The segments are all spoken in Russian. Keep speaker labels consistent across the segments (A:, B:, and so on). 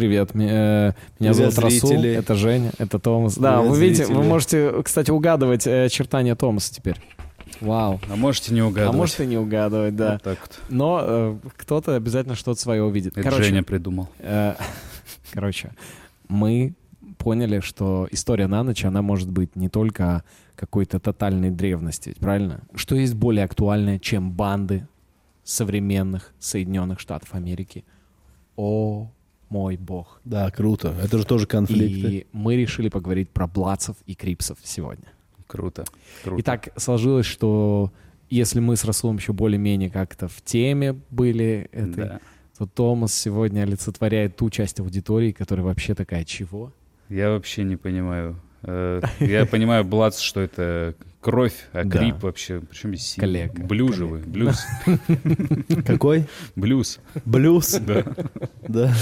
A: Привет, э, меня
B: Привет,
A: зовут Расул,
B: зрители.
A: это Женя, это Томас. Да,
B: Привет,
A: вы видите, вы
B: зрители.
A: можете, кстати, угадывать э, очертания Томаса теперь. Вау.
C: А можете не
A: А
C: угадывать.
A: может и не угадывать, да.
C: Вот так вот.
A: Но э, кто-то обязательно что-то свое увидит.
C: Это
A: Короче,
C: Женя придумал.
A: э, короче, мы поняли, что история на ночь, она может быть не только какой-то тотальной древности, правильно? Что есть более актуальное, чем банды современных Соединенных Штатов Америки? О, мой бог.
B: Да, круто. Это же тоже конфликты.
A: И мы решили поговорить про блацев и крипсов сегодня.
C: Круто. Круто.
A: И так сложилось, что если мы с Расулом еще более-менее как-то в теме были этой,
C: Да.
A: то Томас сегодня олицетворяет ту часть аудитории, которая вообще такая чего?
C: Я вообще не понимаю. Э, Я понимаю, Блац, что это кровь, а
A: Да.
C: Крип вообще... Причем здесь сила?
A: Коллега.
C: Блюз же вы. Блюз.
B: Какой?
C: Блюз.
B: Блюз?
C: Да.
B: Да.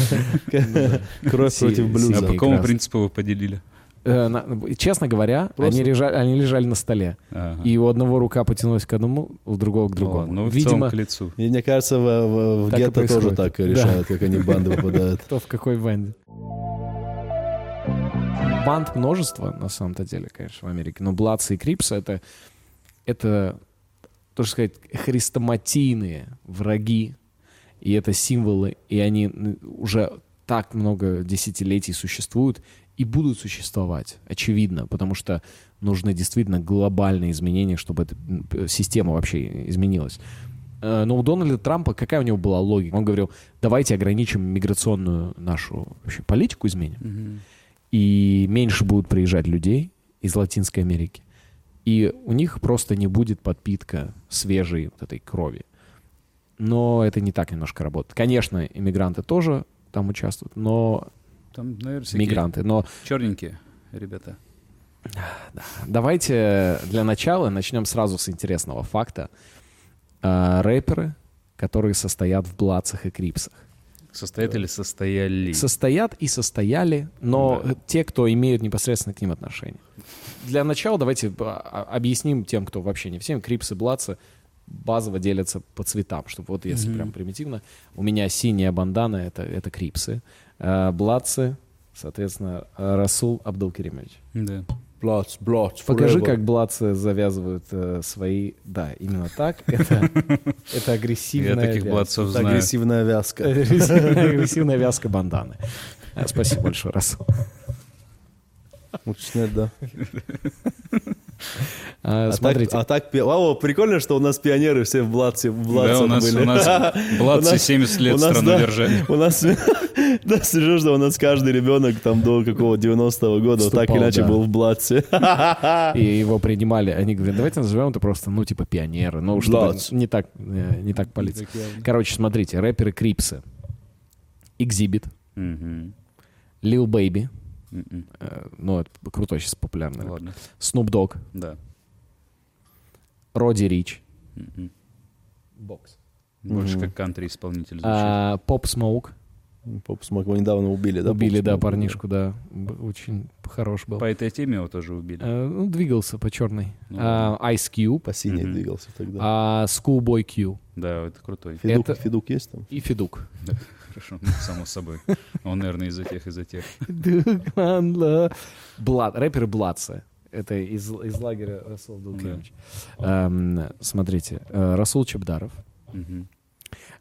B: Кровь
A: Си-
B: против
C: А
B: блюза.
A: си-
C: по какому принципу вы поделили?
A: Э, на- честно говоря,
B: Просто-
A: они лежали, они лежали на столе.
C: Ага.
A: И у одного рука потянулась к одному, у другого к другому.
C: Ну, в
A: Видимо,
C: целом к лицу.
B: И мне кажется, в, в- в гетто тоже так
A: Да.
B: решают, как они в банды попадают.
A: кто в какой банде. Банд множество, на самом-то деле, конечно, в Америке. Но Бладсы и Крипсы — это, это, тоже сказать, хрестоматийные враги. И это символы, и они уже так много десятилетий существуют и будут существовать, очевидно, потому что нужны действительно глобальные изменения, чтобы эта система вообще изменилась. Э, Но у Дональда Трампа какая у него была логика? Он говорил, давайте ограничим миграционную нашу вообще политику, изменим,
C: Мгм.
A: И меньше будут приезжать людей из Латинской Америки. И у них просто не будет подпитка свежей вот этой крови. Но это не так немножко работает. Конечно, иммигранты тоже там участвуют, но
C: Там, наверное,
A: мигранты. Но
C: черненькие ребята.
A: давайте для начала начнем сразу с интересного факта. А, рэперы, которые состоят в Блацах и Крипсах.
C: Состоят или состояли?
A: Состоят и состояли, но
C: Да.
A: э, те, кто имеют непосредственно к ним отношение. Для начала давайте а, объясним тем, кто вообще не всем. Крипсы, Блацы базово делятся по цветам, чтобы вот если
C: Мгм.
A: прям примитивно. У меня синяя бандана — это, это Крипсы. А, Блацы, соответственно, э, Расул Абдулкеримович.
C: Да.
B: Блац, блац,
A: Покажи,
B: forever.
A: как блацы завязывают э, свои... Да, именно так. Это, это агрессивная
C: Я таких
B: Это
C: знаю.
B: агрессивная вязка.
A: Агрессивная, вязка банданы. Спасибо большое, Расул.
B: Лучше снять, да.
A: А,
B: А
A: Смотрите,
B: так, а так, Вау, прикольно, что у нас пионеры все в Блаце, в
C: Да,
B: Блацах
C: у нас,
B: были.
C: у нас
B: нас-
C: 70 лет
B: у нас,
C: страну
B: да,
C: держали.
B: У нас, да, серьезно, у нас каждый ребенок там до какого 90-го года вот так
A: Вступал,
B: иначе
A: да.
B: был в Блаце.
A: и его принимали, они говорят, давайте назовем это просто, ну, типа, пионеры. Ну,
B: Bloods.
A: не так, э, не так палиться. Короче, смотрите, рэперы Крипсы. Xzibit,
C: Мгм.
A: Lil
C: Мгм.
A: э, ну, это крутой сейчас популярный.
C: Ладно.
A: Snoop Dogg,
C: Да.
A: Roddy Ricch,
C: Мгм.
A: Бокс.
C: Больше
B: Мгм.
C: как кантри-исполнитель звучит.
A: А, Pop Smoke,
B: Pop Smoke, его недавно убили, да?
A: убили, да, парнишку, да, очень хорош был.
C: По этой теме его тоже убили.
A: Э, ну, двигался по черной.
C: Ну,
A: А, Ice Cube,
B: По синей двигался тогда.
A: а, Schoolboy Q
C: Да, это крутой.
B: Федук,
A: это-
B: Федук есть там?
A: и Федук.
C: Хорошо, ну, само собой. Он, наверное, из-за тех, из-за тех.
A: Блад, рэперы Бладцы. Это из, из лагеря Расул Дулкевич. Эм, смотрите, э, Расул Чебдаров,
C: Мгм.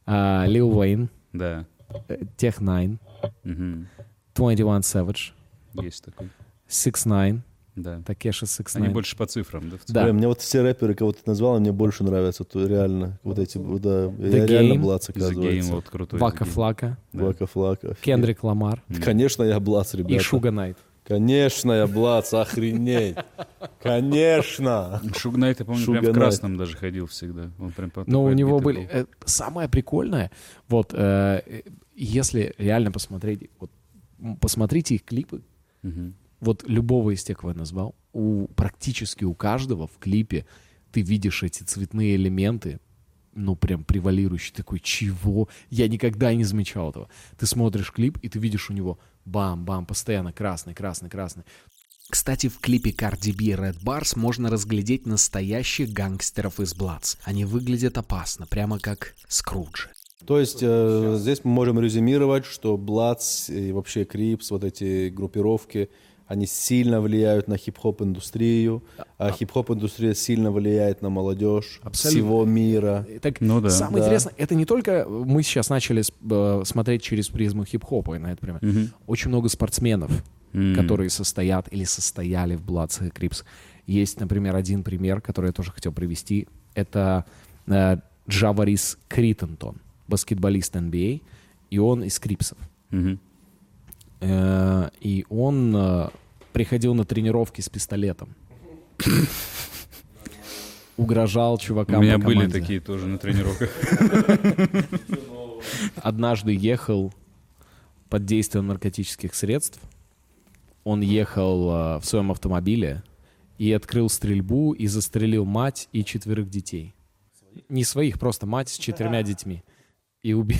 A: а, Лил Уэйн,
C: Да.
A: э, Тех Найн,
C: Мгм.
A: 21 Savage,
C: Есть такой.
A: Six Nine,
C: Да.
A: Такеши Six
C: Они больше по цифрам, да?
A: Да.
B: Бля, мне вот все рэперы, кого ты назвал, мне больше нравятся. То реально, вот эти, да,
A: The
B: я реально
A: Game.
B: Блац,
C: The Game,
B: оказывается.
C: вот крутой.
A: Вака
C: The Game.
A: Флака,
C: Да.
B: Вака Флака.
A: Кендрик Ламар.
B: Конечно, я Блац, ребята.
A: и Шуга Найт.
B: Конечно, я Блац, охренеть. Конечно.
C: Шуг Найт, я помню,
B: Шуга
C: прям в
B: Найт.
C: красном даже ходил всегда. Он прям по-
A: Но у него были...
C: был.
A: э, самое прикольное, вот, э, э, если реально посмотреть, вот, посмотрите их клипы,
C: Мгм.
A: Вот любого из тех, кого я назвал, у, практически у каждого в клипе ты видишь эти цветные элементы, ну, прям превалирующие. Такой, чего? Я никогда не замечал этого. Ты смотришь клип, и ты видишь у него бам-бам, постоянно красный, красный, красный.
D: Кстати, в клипе Cardi B Red Bars можно разглядеть настоящих гангстеров из Блац. Они выглядят опасно, прямо как Скруджи.
B: То есть э, здесь мы можем резюмировать, что Bloods и вообще Crips, вот эти группировки, они сильно влияют на хип-хоп индустрию, а хип-хоп индустрия сильно влияет на молодежь
A: Абсолютно.
B: всего мира.
A: Так,
C: Ну да.
A: самое
B: Да.
A: интересное, это не только мы сейчас начали э, смотреть через призму хип-хопа на это время.
C: Мгм.
A: Очень много спортсменов,
C: М.
A: которые состоят или состояли в Bloods и Crips. Есть, например, один пример, который я тоже хотел привести. Это э, Джаварис Криттентон, баскетболист NBA, и он из Крипсов.
C: Мгм.
A: Э, и он э, приходил на тренировки с пистолетом. Угрожал
C: У
A: чувакам
C: меня
A: по
C: были такие тоже на тренировках.
A: Однажды ехал под действием наркотических средств. Он ехал э, в своем автомобиле и открыл стрельбу и застрелил мать и четверых детей. Не своих, просто мать с четырьмя детьми. И убил...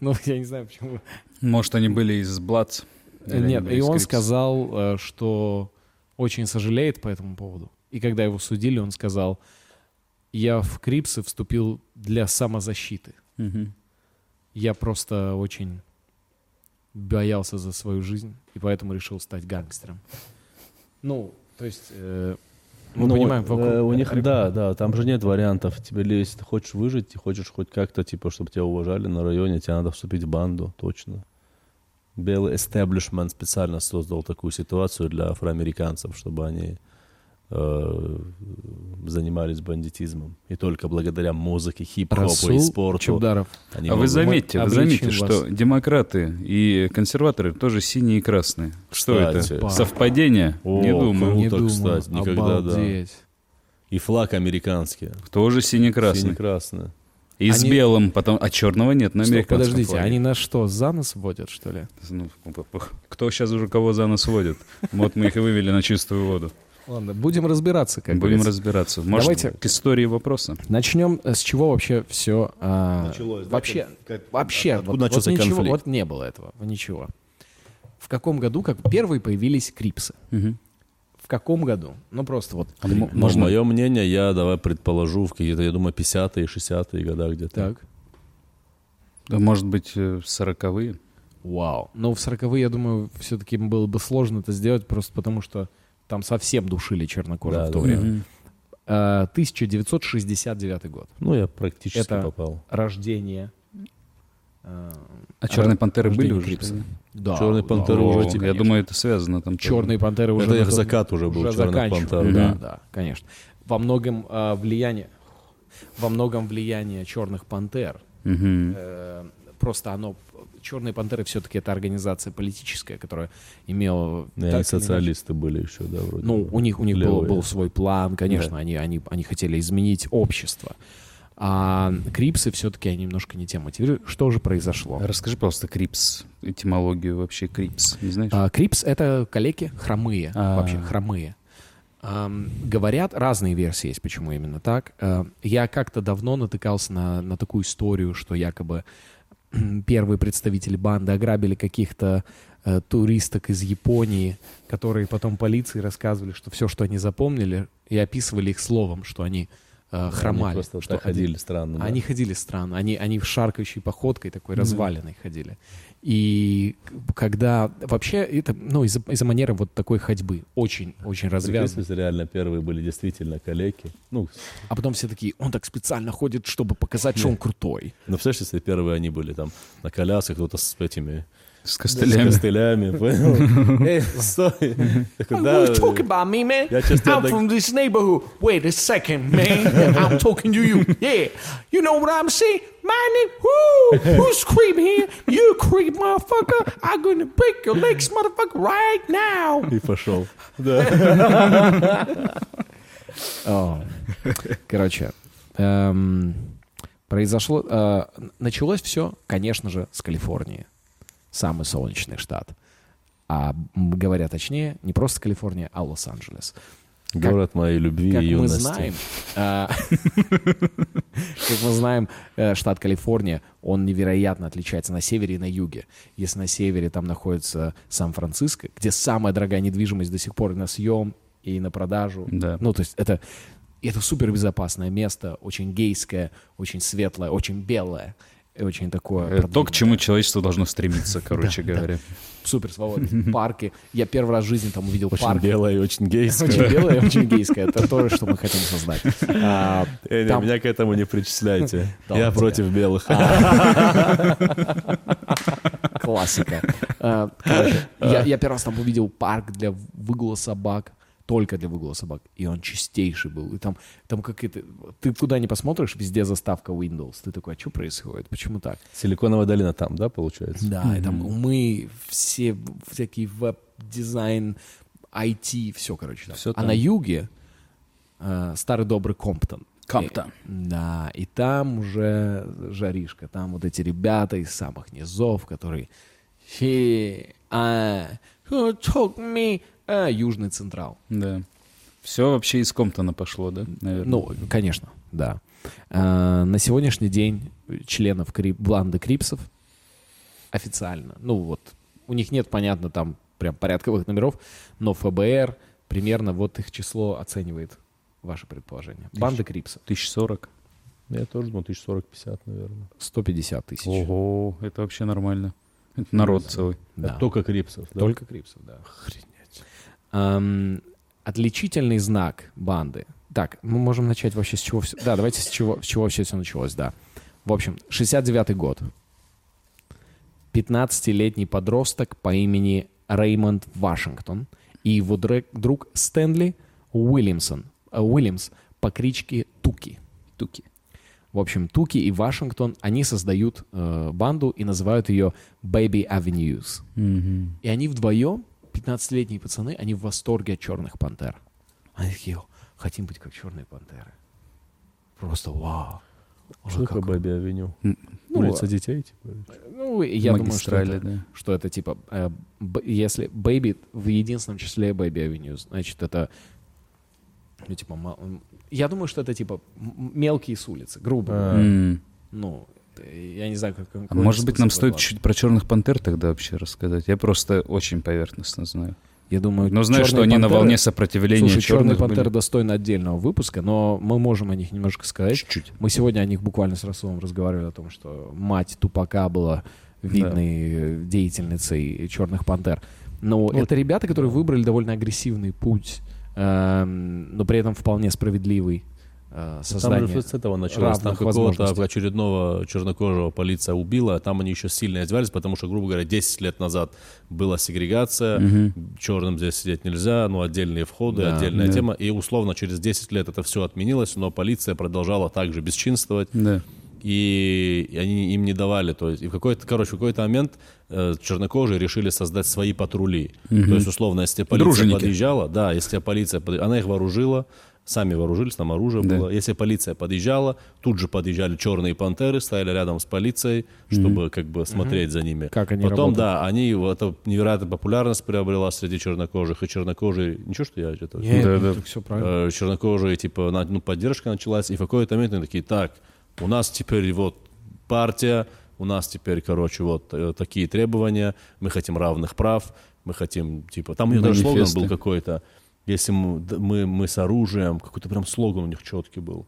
A: Ну, я не знаю, почему.
C: Может, они были из Блац?
A: Нет, и он
C: Крипс?
A: сказал, э, что очень сожалеет по этому поводу. И когда его судили, он сказал, я в Крипсы вступил для самозащиты.
C: Мгм.
A: Я просто очень боялся за свою жизнь, и поэтому решил стать гангстером. Ну, то есть, э, мы
B: Ну,
A: понимаем,
B: э,
A: вокруг-
B: у них, да, да, там же нет вариантов. Тебе, ли, если ты хочешь выжить, и хочешь хоть как-то, типа, чтобы тебя уважали на районе, тебе надо вступить в банду, точно. Белый эстеблишмент специально создал такую ситуацию для афроамериканцев, чтобы они э, занимались бандитизмом. И только благодаря музыке, хип-хопу и спорту
A: Чебдаров.
B: они
C: А вы заметьте, вы заметьте,
A: вас.
C: что демократы и консерваторы тоже синие и красные. Что
B: Кстати.
C: это? Совпадение?
B: О,
C: Не думаю.
B: круто.
A: Не думаю.
B: кстати, никогда, да.
A: Обалдеть.
B: И флаг американский.
C: Тоже сине-красный.
B: Сине-красный.
C: И с
A: Они-
C: белым, потом, а черного нет на
A: Стоп,
C: американском
A: подождите,
C: флаге.
A: они нас что, за нос водят, что ли?
C: Ну, кто сейчас уже кого за нос водит? Вот мы их и вывели на чистую воду.
A: Ладно, будем разбираться, как
C: Будем
A: говорится.
C: разбираться. Может,
A: Давайте-
C: к истории вопроса?
A: Начнем э, с чего вообще все...
B: Началось, да,
A: вообще,
B: как- как-
A: вообще,
B: откуда
A: вот,
B: начался
A: вот ничего,
B: конфликт?
A: вот не было этого, ничего. В каком году, как первые появились крипсы? В каком году? Ну просто вот.
C: А
B: Ну,
C: Можно-
B: мое мнение, я давай предположу, в какие-то, я думаю, 50-е, 60-е года где-то.
A: Так.
C: Да, Может быть, э, сороковые?
A: Вау. Но в 40-е, я думаю, все-таки было бы сложно это сделать, просто потому что там совсем душили чернокожих
B: Да,
A: в то
B: да,
A: время.
C: Мгм.
A: Э, 1969 год.
B: Ну, я практически
A: Это-
B: попал.
A: Рождение. э,
C: А «Черные пантеры» были уже?
A: Крипса. Да.
B: «Черные пантеры»
A: да,
B: уже
A: конечно.
B: тебе-
C: Я думаю, это связано там.
A: Черные пантеры уже
B: Это их закат уже был,
A: уже
B: «Черных пантер»,
A: Да,
C: да.
A: да, конечно. Во многом э, влияние, во многом влияние черных пантер.
C: Мгм.
A: Э, просто оно Черные пантеры все-таки это организация политическая, которая имела
B: И
A: так
B: они социалисты были еще, да, вроде.
A: Ну, у них у них был, был свой план, конечно, они, они, они хотели изменить общество. А Крипсы все-таки они немножко не тем мотивируют. Что же произошло?
C: Расскажи, пожалуйста, Crips, этимологию вообще Crips, не знаешь?
A: А, Crips — это калеки хромые,
C: А.
A: вообще хромые. Ам, говорят, разные версии есть, почему именно так. А, я как-то давно натыкался на, на такую историю, что якобы первые представители банды ограбили каких-то э, туристок из Японии, которые потом полиции рассказывали, что все, что они запомнили, и описывали их словом, что они э,
B: Они
A: хромали.
B: просто
A: что
B: ходили странно. да.
A: они ходили странно, они, они в шаркающей походкой такой разваленной ходили. И когда вообще это, ну, из-за, из-за манеры вот такой ходьбы, очень, очень развязанной.
B: Прикинь, реально первые были действительно калеки. Ну,
A: А потом все такие, он так специально ходит, чтобы показать, что он крутой.
B: ну, представляешь, если первые они были там на колясках, кто-то с этими
C: С
B: с
C: костылями.
B: костылями, понял? Эй, стой! Такой, да,
A: about me, man?
B: Тебя дог-
A: this neighborhood. Wait a second, man. I'm talking to you. Yeah. You know what I'm saying? My name, who? Who's creep here? You creep, motherfucker. I'm gonna break your legs, motherfucker, right now.
B: и пошел. Да.
A: О, Короче, эм, произошло... э, началось все, конечно же, с Калифорнии. Самый солнечный штат. А говоря точнее, не просто Калифорния, а Лос-Анджелес.
B: Город моей любви
A: Как
B: и
A: мы
B: юности.
A: знаем, э, как мы знаем, э, штат Калифорния, он невероятно отличается на севере и на юге. Если на севере там находится Сан-Франциско, где самая дорогая недвижимость до сих пор и на съем, и на продажу.
C: Да.
A: Ну, то есть это, это супер безопасное место, очень гейское, очень светлое, очень белое. Очень такое...
C: Э, То, к чему человечество должно стремиться, короче говоря.
A: Супер свободный. Парки. Я первый раз в жизни там увидел
B: Очень
A: парк.
B: белое и очень гейское.
A: Очень белое и очень гейское. Это то, что мы хотим создать. А,
B: Э, Меня к этому не причисляйте. Я против белых.
A: Классика. Я я первый раз там увидел парк для выгула собак. Только для выгула собак. И он чистейший был. И там, там как это... Ты куда не посмотришь, везде заставка Windows. Ты такой, а что происходит? Почему так?
B: Силиконовая долина там, да, получается?
A: Да, и там мы все всякий веб-дизайн, IT, все, короче. Там.
B: Всё
A: а
B: там.
A: на юге э, старый добрый Комптон.
C: Комптон.
A: И- да, и там уже жаришка. Там вот эти ребята из самых низов, которые... «Фи, а, who took me?» А, Южный Централ.
C: Да. Все вообще из Комптона пошло, да, наверное?
A: Ну, конечно, да. А, на сегодняшний день членов Крип, банды Крипсов официально, ну вот, у них нет, понятно, там прям порядковых номеров, но ФБР примерно вот их число оценивает ваше предположение. Банда Крипсов
C: 1040.
B: Я тоже думал, 1040-50, наверное.
A: 150 тысяч.
C: Ого, это вообще нормально. Это народ целый.
A: Да.
B: Это Только крипсов, да?
A: Только Крипсов, да. Ам, отличительный знак банды. Так, мы можем начать вообще с чего все... Да, давайте с чего, с чего вообще все началось, да. В общем, 69-й год. 15-летний подросток по имени Реймонд Вашингтон и его друг Стэнли Уильямсон, э, Уильямс по кличке Туки.
C: Туки.
A: В общем, Туки и Вашингтон, они создают э, банду и называют ее Baby Avenues. И они вдвоем, 15-летние пацаны, они в восторге от черных пантер. Они такие, «О, хотим быть как черные пантеры. Просто вау.
B: Что такое
A: как-
B: Бэби Авеню?
A: Ну,
B: Улица детей, типа?
A: Ну, я думаю, что это,
C: да.
A: что это типа, э, б- если Baby в единственном числе Baby Avenue, значит, это, ну, типа, ма- м, я думаю, что это, типа, мелкие с улицы, грубо говоря.
B: А.
C: М.
A: Ну, я не знаю, как...
C: А может быть, нам стоит чуть про черных пантер тогда вообще рассказать? Я просто очень поверхностно знаю.
A: Я думаю,
C: Но знаю, что
A: «Черные
C: они на
A: пантеры»
C: волне сопротивления
A: Слушай, «Черные
C: черных
A: пантеры»
C: были.
A: достойны отдельного выпуска, но мы можем о них немножко сказать.
C: Чуть-чуть.
A: Мы сегодня о них буквально с Расулом разговаривали о том, что мать Тупака была видной э, деятельницей «Черных пантер». Но
B: Ну,
A: это ребята, которые выбрали довольно агрессивный путь, эм, но при этом вполне справедливый э,
B: Там
A: создание
B: же с этого началось. Там какого-то очередного чернокожего полиция убила, там они еще сильно издевались, потому что, грубо говоря, 10 лет назад была сегрегация, черным здесь сидеть нельзя, ну, отдельные входы,
A: Да.
B: отдельная
C: Да.
B: тема. И условно через 10 лет это все отменилось, но полиция продолжала также бесчинствовать.
C: Да.
B: и они им не давали. То есть, и в какой-то, короче, в какой-то момент э, чернокожие решили создать свои патрули. То есть, условно, если полиция
C: Дружинники.
B: подъезжала, да, если полиция, она их вооружила, сами вооружились, там оружие
C: Да.
B: было. Если полиция подъезжала, тут же подъезжали черные пантеры, стояли рядом с полицией, чтобы как бы смотреть за ними.
A: Как они
B: Потом,
A: работают.
B: да, они, это невероятная популярность приобрела среди чернокожих, и чернокожие, ничего, что я это...
A: Не,
C: Да, да.
A: так все правильно.
B: Э, чернокожие, типа, на- ну, поддержка началась, и в какой-то момент они такие, так, у нас теперь вот партия, у нас теперь, короче, вот э, такие требования, мы хотим равных прав, мы хотим, типа, там у них даже слоган был какой-то, если мы, мы, мы с оружием, какой-то прям слоган у них четкий был.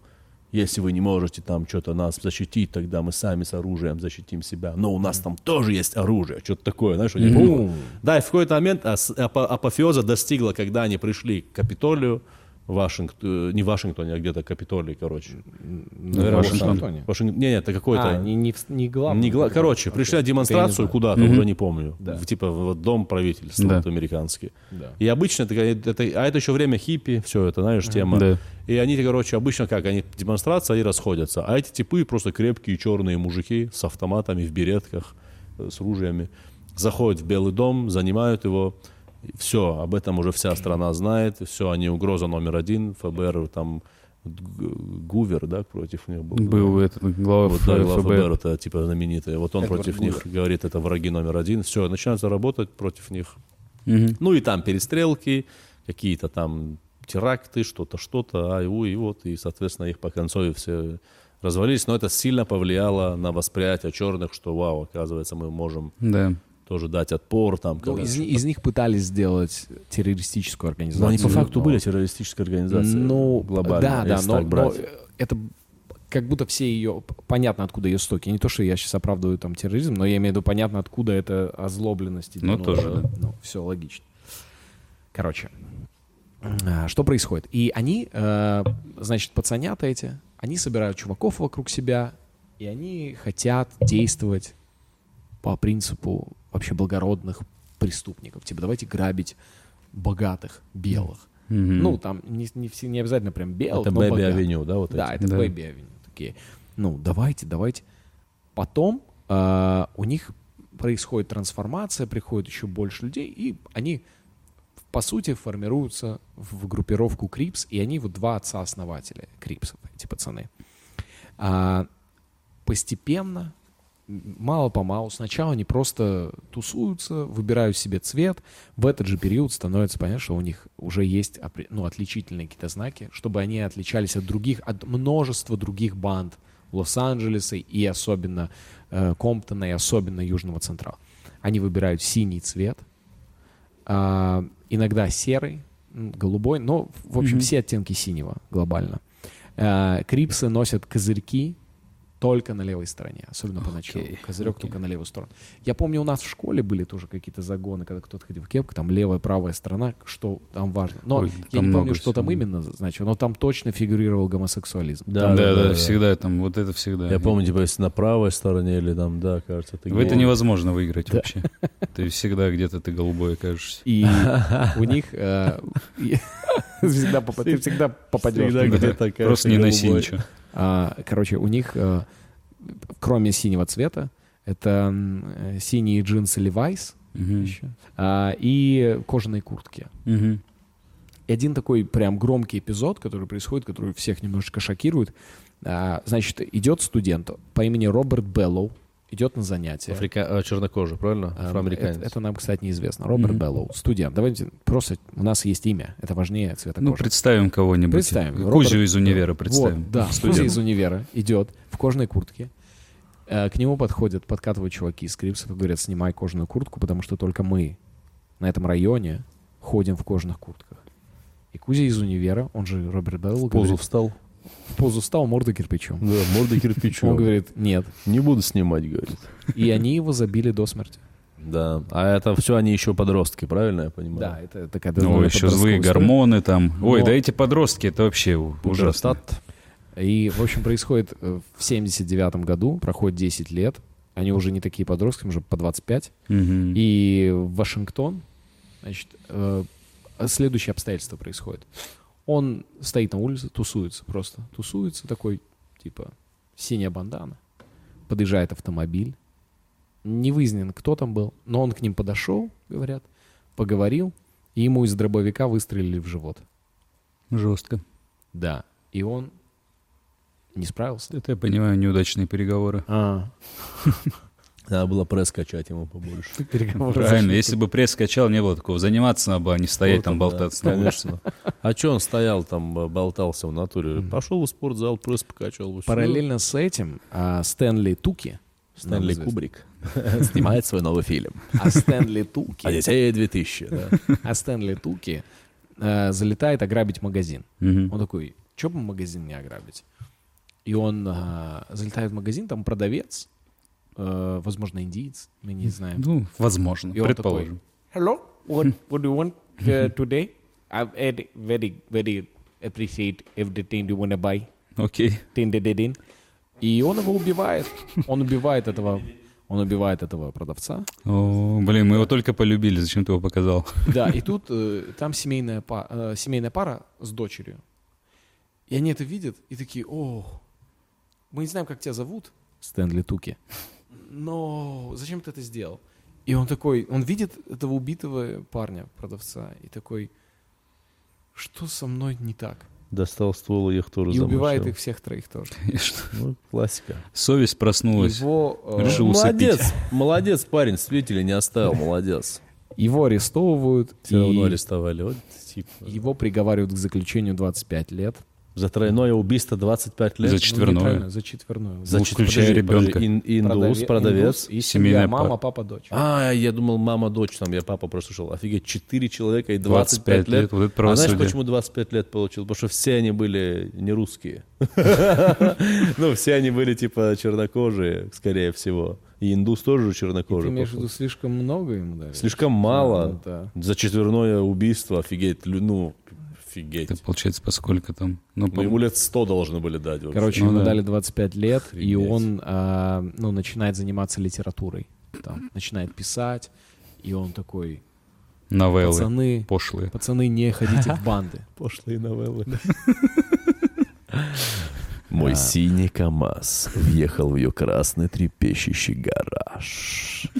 B: Если вы не можете там что-то нас защитить, тогда мы сами с оружием защитим себя. Но у нас там тоже есть оружие. Что-то такое, знаешь.
A: Бум.
B: Да, и в какой-то момент апофеоза достигла, когда они пришли к Капитолию, Вашингт... э, не в Вашингтоне, а где-то Капитолий, короче. Наверное,
C: Вашингтон.
B: Вашингтон. Вашингтон. Не, нет, это какой-то...
A: А, не, не, в- не главный.
B: Не гла-. Короче,
A: Окей.
B: пришли на
A: не
B: демонстрацию куда-то, уже не помню.
A: Да.
B: В, типа в дом правительства
C: Да.
B: вот, американский.
A: Да.
B: И обычно это, это- а это еще время хиппи, все это, знаешь, тема.
C: Да.
B: И они, короче, обычно как, они демонстрация, они расходятся. А эти типы просто крепкие черные мужики с автоматами в беретках, э, с ружьями, заходят в Белый дом, занимают его. Все, об этом уже вся страна знает. Все, они угроза номер один. ФБР там Гувер, да, против них был.
C: Был этот глава
B: Вот, да, глава
C: ФБР.
B: ФБР, это типа знаменитый. Вот он
A: Эдвард
B: против
A: Гувер.
B: них говорит, это враги номер один. Все, начинается работать против них.
C: Мгм.
B: Ну и там перестрелки, какие-то там теракты, что-то, что-то, а и, у, и вот, и, соответственно, их по концове все развалились. Но это сильно повлияло на восприятие черных, что, вау, оказывается, мы можем
C: Да.
B: Тоже дать отпор там.
A: Ну, из, из них пытались сделать террористическую организацию.
B: Но они по факту
A: но-
B: были террористической организацией.
A: Ну,
B: глобально.
A: Да, да, но, но это как будто все ее... Понятно, откуда ее стоки. Не то, что я сейчас оправдываю там терроризм, но я имею в виду понятно, откуда эта озлобленность.
C: Ну, тоже, да.
A: Ну, все логично. Короче, а, что происходит? И они, э, значит, пацанята эти, они собирают чуваков вокруг себя, и они хотят действовать по принципу вообще благородных преступников. Типа, давайте грабить богатых, белых.
C: Мгм.
A: Ну, там не, не, все- не обязательно прям белых,
B: Это
A: но
B: Бэби. Авеню, да, вот
A: Да,
B: эти?
A: это
C: Да.
A: Baby Avenue. Такие, ну, давайте, давайте. Потом а, у них происходит трансформация, приходит еще больше людей, и они, по сути, формируются в группировку Крипс, и они вот два отца-основателя Крипсов, эти пацаны. А, постепенно, мало-помалу, сначала они просто тусуются, выбирают себе цвет, в этот же период становится понятно, что у них уже есть ну, отличительные какие-то знаки, чтобы они отличались от других, от множества других банд Лос-Анджелеса и особенно э, Комптона и особенно Южного Централа. Они выбирают синий цвет, а, иногда серый, голубой, но, в общем,
C: Мгм.
A: все оттенки синего глобально. А, Крипсы носят козырьки только на левой стороне, особенно поначалу.
C: Окей,
A: Козырек
C: окей.
A: только на левую сторону. Я помню, у нас в школе были тоже какие-то загоны, когда кто-то ходил в кепку, там левая, правая сторона, что там важно. Но
C: Ой,
A: я
C: там
A: не помню, что там
C: всего.
A: именно значило, но там точно фигурировал гомосексуализм.
C: Да, да, всегда там, вот это всегда.
B: Я помню, типа, если на правой стороне или там, да, кажется, ты
C: В это невозможно выиграть вообще. Ты всегда где-то ты голубой окажешься.
A: И у них э, всегда ты всегда попадешь.
B: Всегда где-то
C: Просто не носи ничего.
A: А, Короче, у них, э, кроме синего цвета, это э, синие джинсы Levi's
C: Мгм.
A: еще, а, и кожаные куртки.
C: Мгм.
A: И один такой прям громкий эпизод, который происходит, который всех немножечко шокирует. А, Значит, идет студент по имени Роберт Беллоу, идет на занятия.
B: Африка... а, чернокожий, правильно?
A: А,
B: Афроамериканец.
A: Это, это нам, кстати, неизвестно. Роберт
C: Мгм.
A: Беллоу, студент. Давайте просто, у нас есть имя, это важнее цвета
C: Ну,
A: кожи.
C: представим кого-нибудь.
A: Представим.
C: Кузю
A: Роберт-
C: из универа представим.
A: Вот, да, Кузя
C: Студент.
A: из универа идет в кожаной куртке. Э, К нему подходят, подкатывают чуваки из Крипсов и говорят, снимай кожаную куртку, потому что только мы на этом районе ходим в кожаных куртках. И Кузя из универа, он же Роберт Белл,
B: В позу встал.
A: В позу встал, морда кирпичом.
B: Да, морда кирпичом.
A: Он говорит, нет.
B: Не буду снимать, говорит.
A: И они его забили до смерти.
B: Да. А это все они еще подростки, правильно я понимаю?
A: Да, это такая
C: Ну, еще злые гормоны там. Ой, да эти подростки, это вообще ужасно.
A: И, в общем, происходит э, в 79 году, проходит 10 лет, они уже не такие подростки, уже по 25.
C: Мгм.
A: И в Вашингтон, значит, э, следующее обстоятельство происходит. Он стоит на улице, тусуется просто. Тусуется такой, типа, синяя бандана. Подъезжает автомобиль. Не выяснен, кто там был, но он к ним подошел, говорят, поговорил, и ему из дробовика выстрелили в живот.
C: Жестко.
A: Да. И он не справился.
C: Это я понимаю, неудачные переговоры.
A: А,
B: Надо было пресс качать ему побольше.
C: Правильно, если бы пресс качал, не было такого. Заниматься надо было, а не стоять
B: Вот
C: там
B: да,
C: болтаться.
B: Конечно. А что он стоял там, э, болтался в натуре?
A: Мгм.
B: Пошел в спортзал, пресс покачал. всё.
A: Параллельно с этим а, Стэнли Туки,
B: Стэнли. Кубрик снимает свой новый фильм.
A: а Стэнли Туки,
B: Одиссея 2000. да.
A: а Стэнли Туки э, залетает ограбить магазин.
C: Мгм.
A: Он такой, что бы магазин не ограбить? И он а, залетает в магазин, там продавец, э, возможно, индиец, мы не знаем.
C: Ну, возможно,
A: И он
C: предположим.
A: Hello, what, what do you want uh, today? I very, very appreciate if the thing you wanna buy.
C: Окей.
A: Тин-ди-ди-дин. И он его убивает. Он убивает этого, он убивает этого продавца.
C: О, блин, мы его только полюбили, зачем ты его показал?
A: Да, и тут э, там семейная, па- э, семейная пара с дочерью. И они это видят и такие, о, мы не знаем, как тебя зовут, Стэнли Туки, но зачем ты это сделал? И он такой, он видит этого убитого парня, продавца, и такой, что со мной не так?
B: Достал ствол и их тоже
A: И убивает
B: замочил.
A: их всех троих тоже.
C: Конечно.
B: Ну, классика.
C: Совесть проснулась.
A: Его, э,
C: Решил усыпить.
B: Молодец, молодец парень, свидетелей не оставил, молодец.
A: его арестовывают,
B: Все равно
A: и
B: арестовали. Вот, типа.
A: его приговаривают к заключению 25 лет.
B: За тройное убийство 25 лет.
C: За
A: Ну,
C: четверное.
A: нейтрально, за четверное.
C: За- Ну, включая ребенка.
B: ин- индус,
A: Продаве-
B: продавец.
A: индус и
C: Семейная
A: семья, мама,
C: пара.
A: папа, дочь.
B: А, я думал, мама, дочь, там, я папа прослушал. Офигеть, 4 человека и 25,
C: 25
B: лет.
C: лет, вот это
B: а знаешь, почему 25 лет получил? Потому что все они были не русские. Ну, все они были, типа, чернокожие, скорее всего. И индус тоже
A: Ты
B: чернокожий.
A: имеешь в виду слишком много ему дали?
B: Слишком мало.
A: Да.
B: За четверное убийство, офигеть, ну, офигеть.
C: Это получается, поскольку там... Ну,
B: Ну, ему лет 100 должны были дать. вообще.
A: Короче,
C: Ну
A: ему
C: да.
A: дали 25 лет, и
B: Охренеть.
A: он а, ну, начинает заниматься литературой. Там, начинает писать, и он такой,
C: новеллы
A: пацаны,
C: пошлые.
A: пацаны, не ходите в банды.
B: Пошлые новеллы. Мой синий КамАЗ въехал в ее красный трепещущий гараж.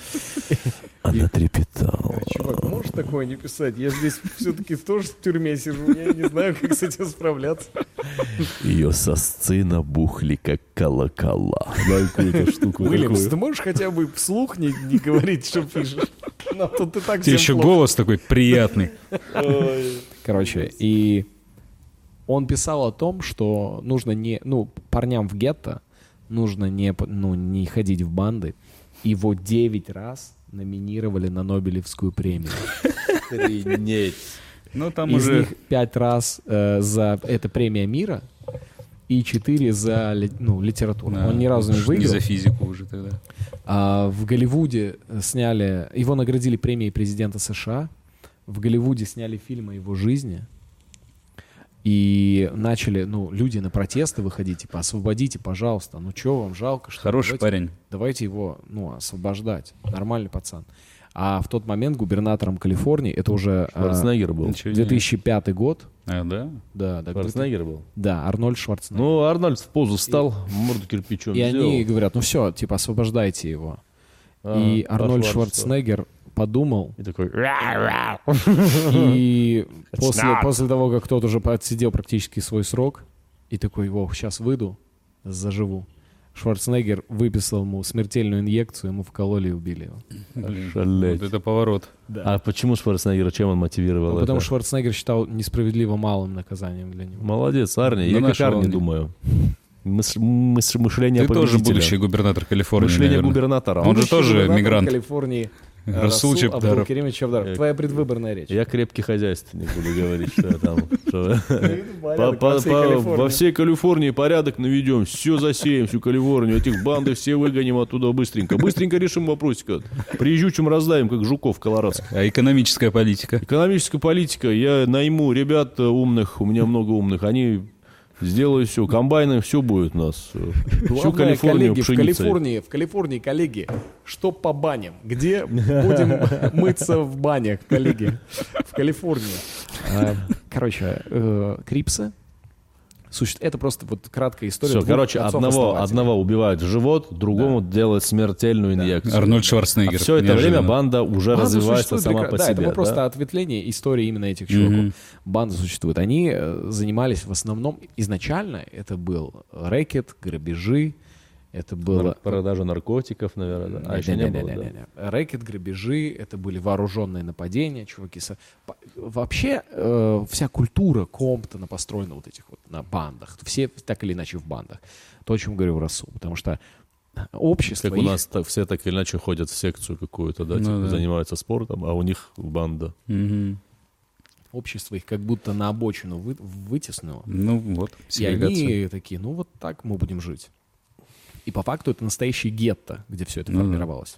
B: Она трепетала.
A: Чувак, можешь такое не писать? Я здесь все-таки тоже в тюрьме сижу, я не знаю, как с этим справляться.
B: Ее сосцы набухли, как колокола. Дай какую-то штуку
A: Уильямс, ты можешь хотя бы вслух не, не говорить, что пишешь? Ну, а то ты так
C: Тебе еще
A: плохо.
C: голос такой приятный.
A: Короче, и он писал о том, что нужно не, ну, парням в гетто нужно не, ну, не ходить в банды. Его 9 раз номинировали на Нобелевскую премию.
B: Охренеть.
C: Ну, там
A: Из
C: уже...
A: них 5 раз э, за это премия мира и 4 за ли- ну, литературу.
C: Да,
A: Он ни разу не выиграл.
C: за физику уже тогда.
A: А в Голливуде сняли, его наградили премией президента США. В Голливуде сняли фильм о его жизни. И начали, ну, люди на протесты выходить, типа, освободите, пожалуйста. Ну, что вам жалко? Что?
C: Хороший
A: давайте,
C: парень.
A: Давайте его, ну, освобождать. Нормальный пацан. А в тот момент губернатором Калифорнии, это уже а,
B: Шварценеггер был.
C: Ничего не-
A: 2005 год,
C: А, да?
A: да, да,
B: Шварценеггер был.
A: да, Арнольд Шварценеггер.
B: Ну, Арнольд в позу встал, морду кирпичом
A: и
B: сделал.
A: они говорят, ну все, типа, освобождайте его.
B: А,
A: и Арнольд
B: Шварц
A: Шварценеггер подумал,
B: И такой...
A: и после, после того, как тот уже отсидел практически свой срок, и такой, о, сейчас выйду, заживу. Шварценеггер выписал ему смертельную инъекцию, ему вкололи и убили его.
C: Блин,
B: Шалеть.
C: Вот это поворот.
B: А почему Шварценеггера, чем он мотивировал
A: Ну,
B: это?
A: потому что Шварценеггер считал несправедливо малым наказанием для него.
B: Молодец, Арни,
C: Ну,
B: я как Арни
C: он.
B: думаю. Мыс- мыс- мышление
C: Ты тоже будущий губернатор Калифорнии,
B: Мышление
C: наверное.
B: губернатора.
C: Он же
A: Будущий
C: тоже мигрант.
A: Калифорнии
C: Расул Чабдаров.
B: Э,
A: Твоя предвыборная речь.
B: Я крепкий хозяйственник, буду говорить, что я там.
A: во всей Калифорнии.
B: Порядок наведем, все засеем, всю Калифорнию, этих банды все выгоним оттуда быстренько. Быстренько решим вопросик. этот. Приезжучим раздаем, как жуков колорадских.
C: А экономическая политика?
B: Экономическая политика. Я найму ребят умных, у меня много умных, они сделают все, комбайны, все будет у нас. э, Всю
A: Главное,
B: Калифорнию
A: коллеги, в. Калифорнии, в Калифорнии, коллеги, что по баням? Где будем мыться в банях, коллеги? В Калифорнии. А, Короче, э, крипсы. Суще- Это просто вот краткая история.
B: Все, короче, одного, одного убивают в живот, другому делают смертельную инъекцию.
C: Арнольд Шварценеггер.
B: все это
C: Неожиданно.
B: время банда уже
A: Банда
B: развивается сама
A: прекра-
B: по
A: да,
B: себе.
A: это просто
B: да?
A: ответвление истории именно этих чуваков.
C: Мгм.
A: Банда существует. Они э, занимались в основном, изначально это был рэкет, грабежи, это было...
B: Нар- Продажа наркотиков, наверное. да? А, еще не было, да?
A: Не-не-не-не-не. Рэкет, грабежи, это были вооруженные нападения, чуваки. со- Вообще э, вся культура Комптона построена вот этих вот на бандах. Все так или иначе в бандах. То, о чем говорил Расул. Потому что общество...
B: Как у
A: их-
B: нас так, все так или иначе ходят в секцию какую-то, да,
C: Ну
B: типа,
C: да.
B: занимаются спортом, а у них банда.
C: Мгм.
A: общество их как будто на обочину вы- вытеснило.
C: Ну вот,
A: И они такие, ну вот так мы будем жить. И по факту это настоящий гетто, где все это
C: Ну да.
A: формировалось.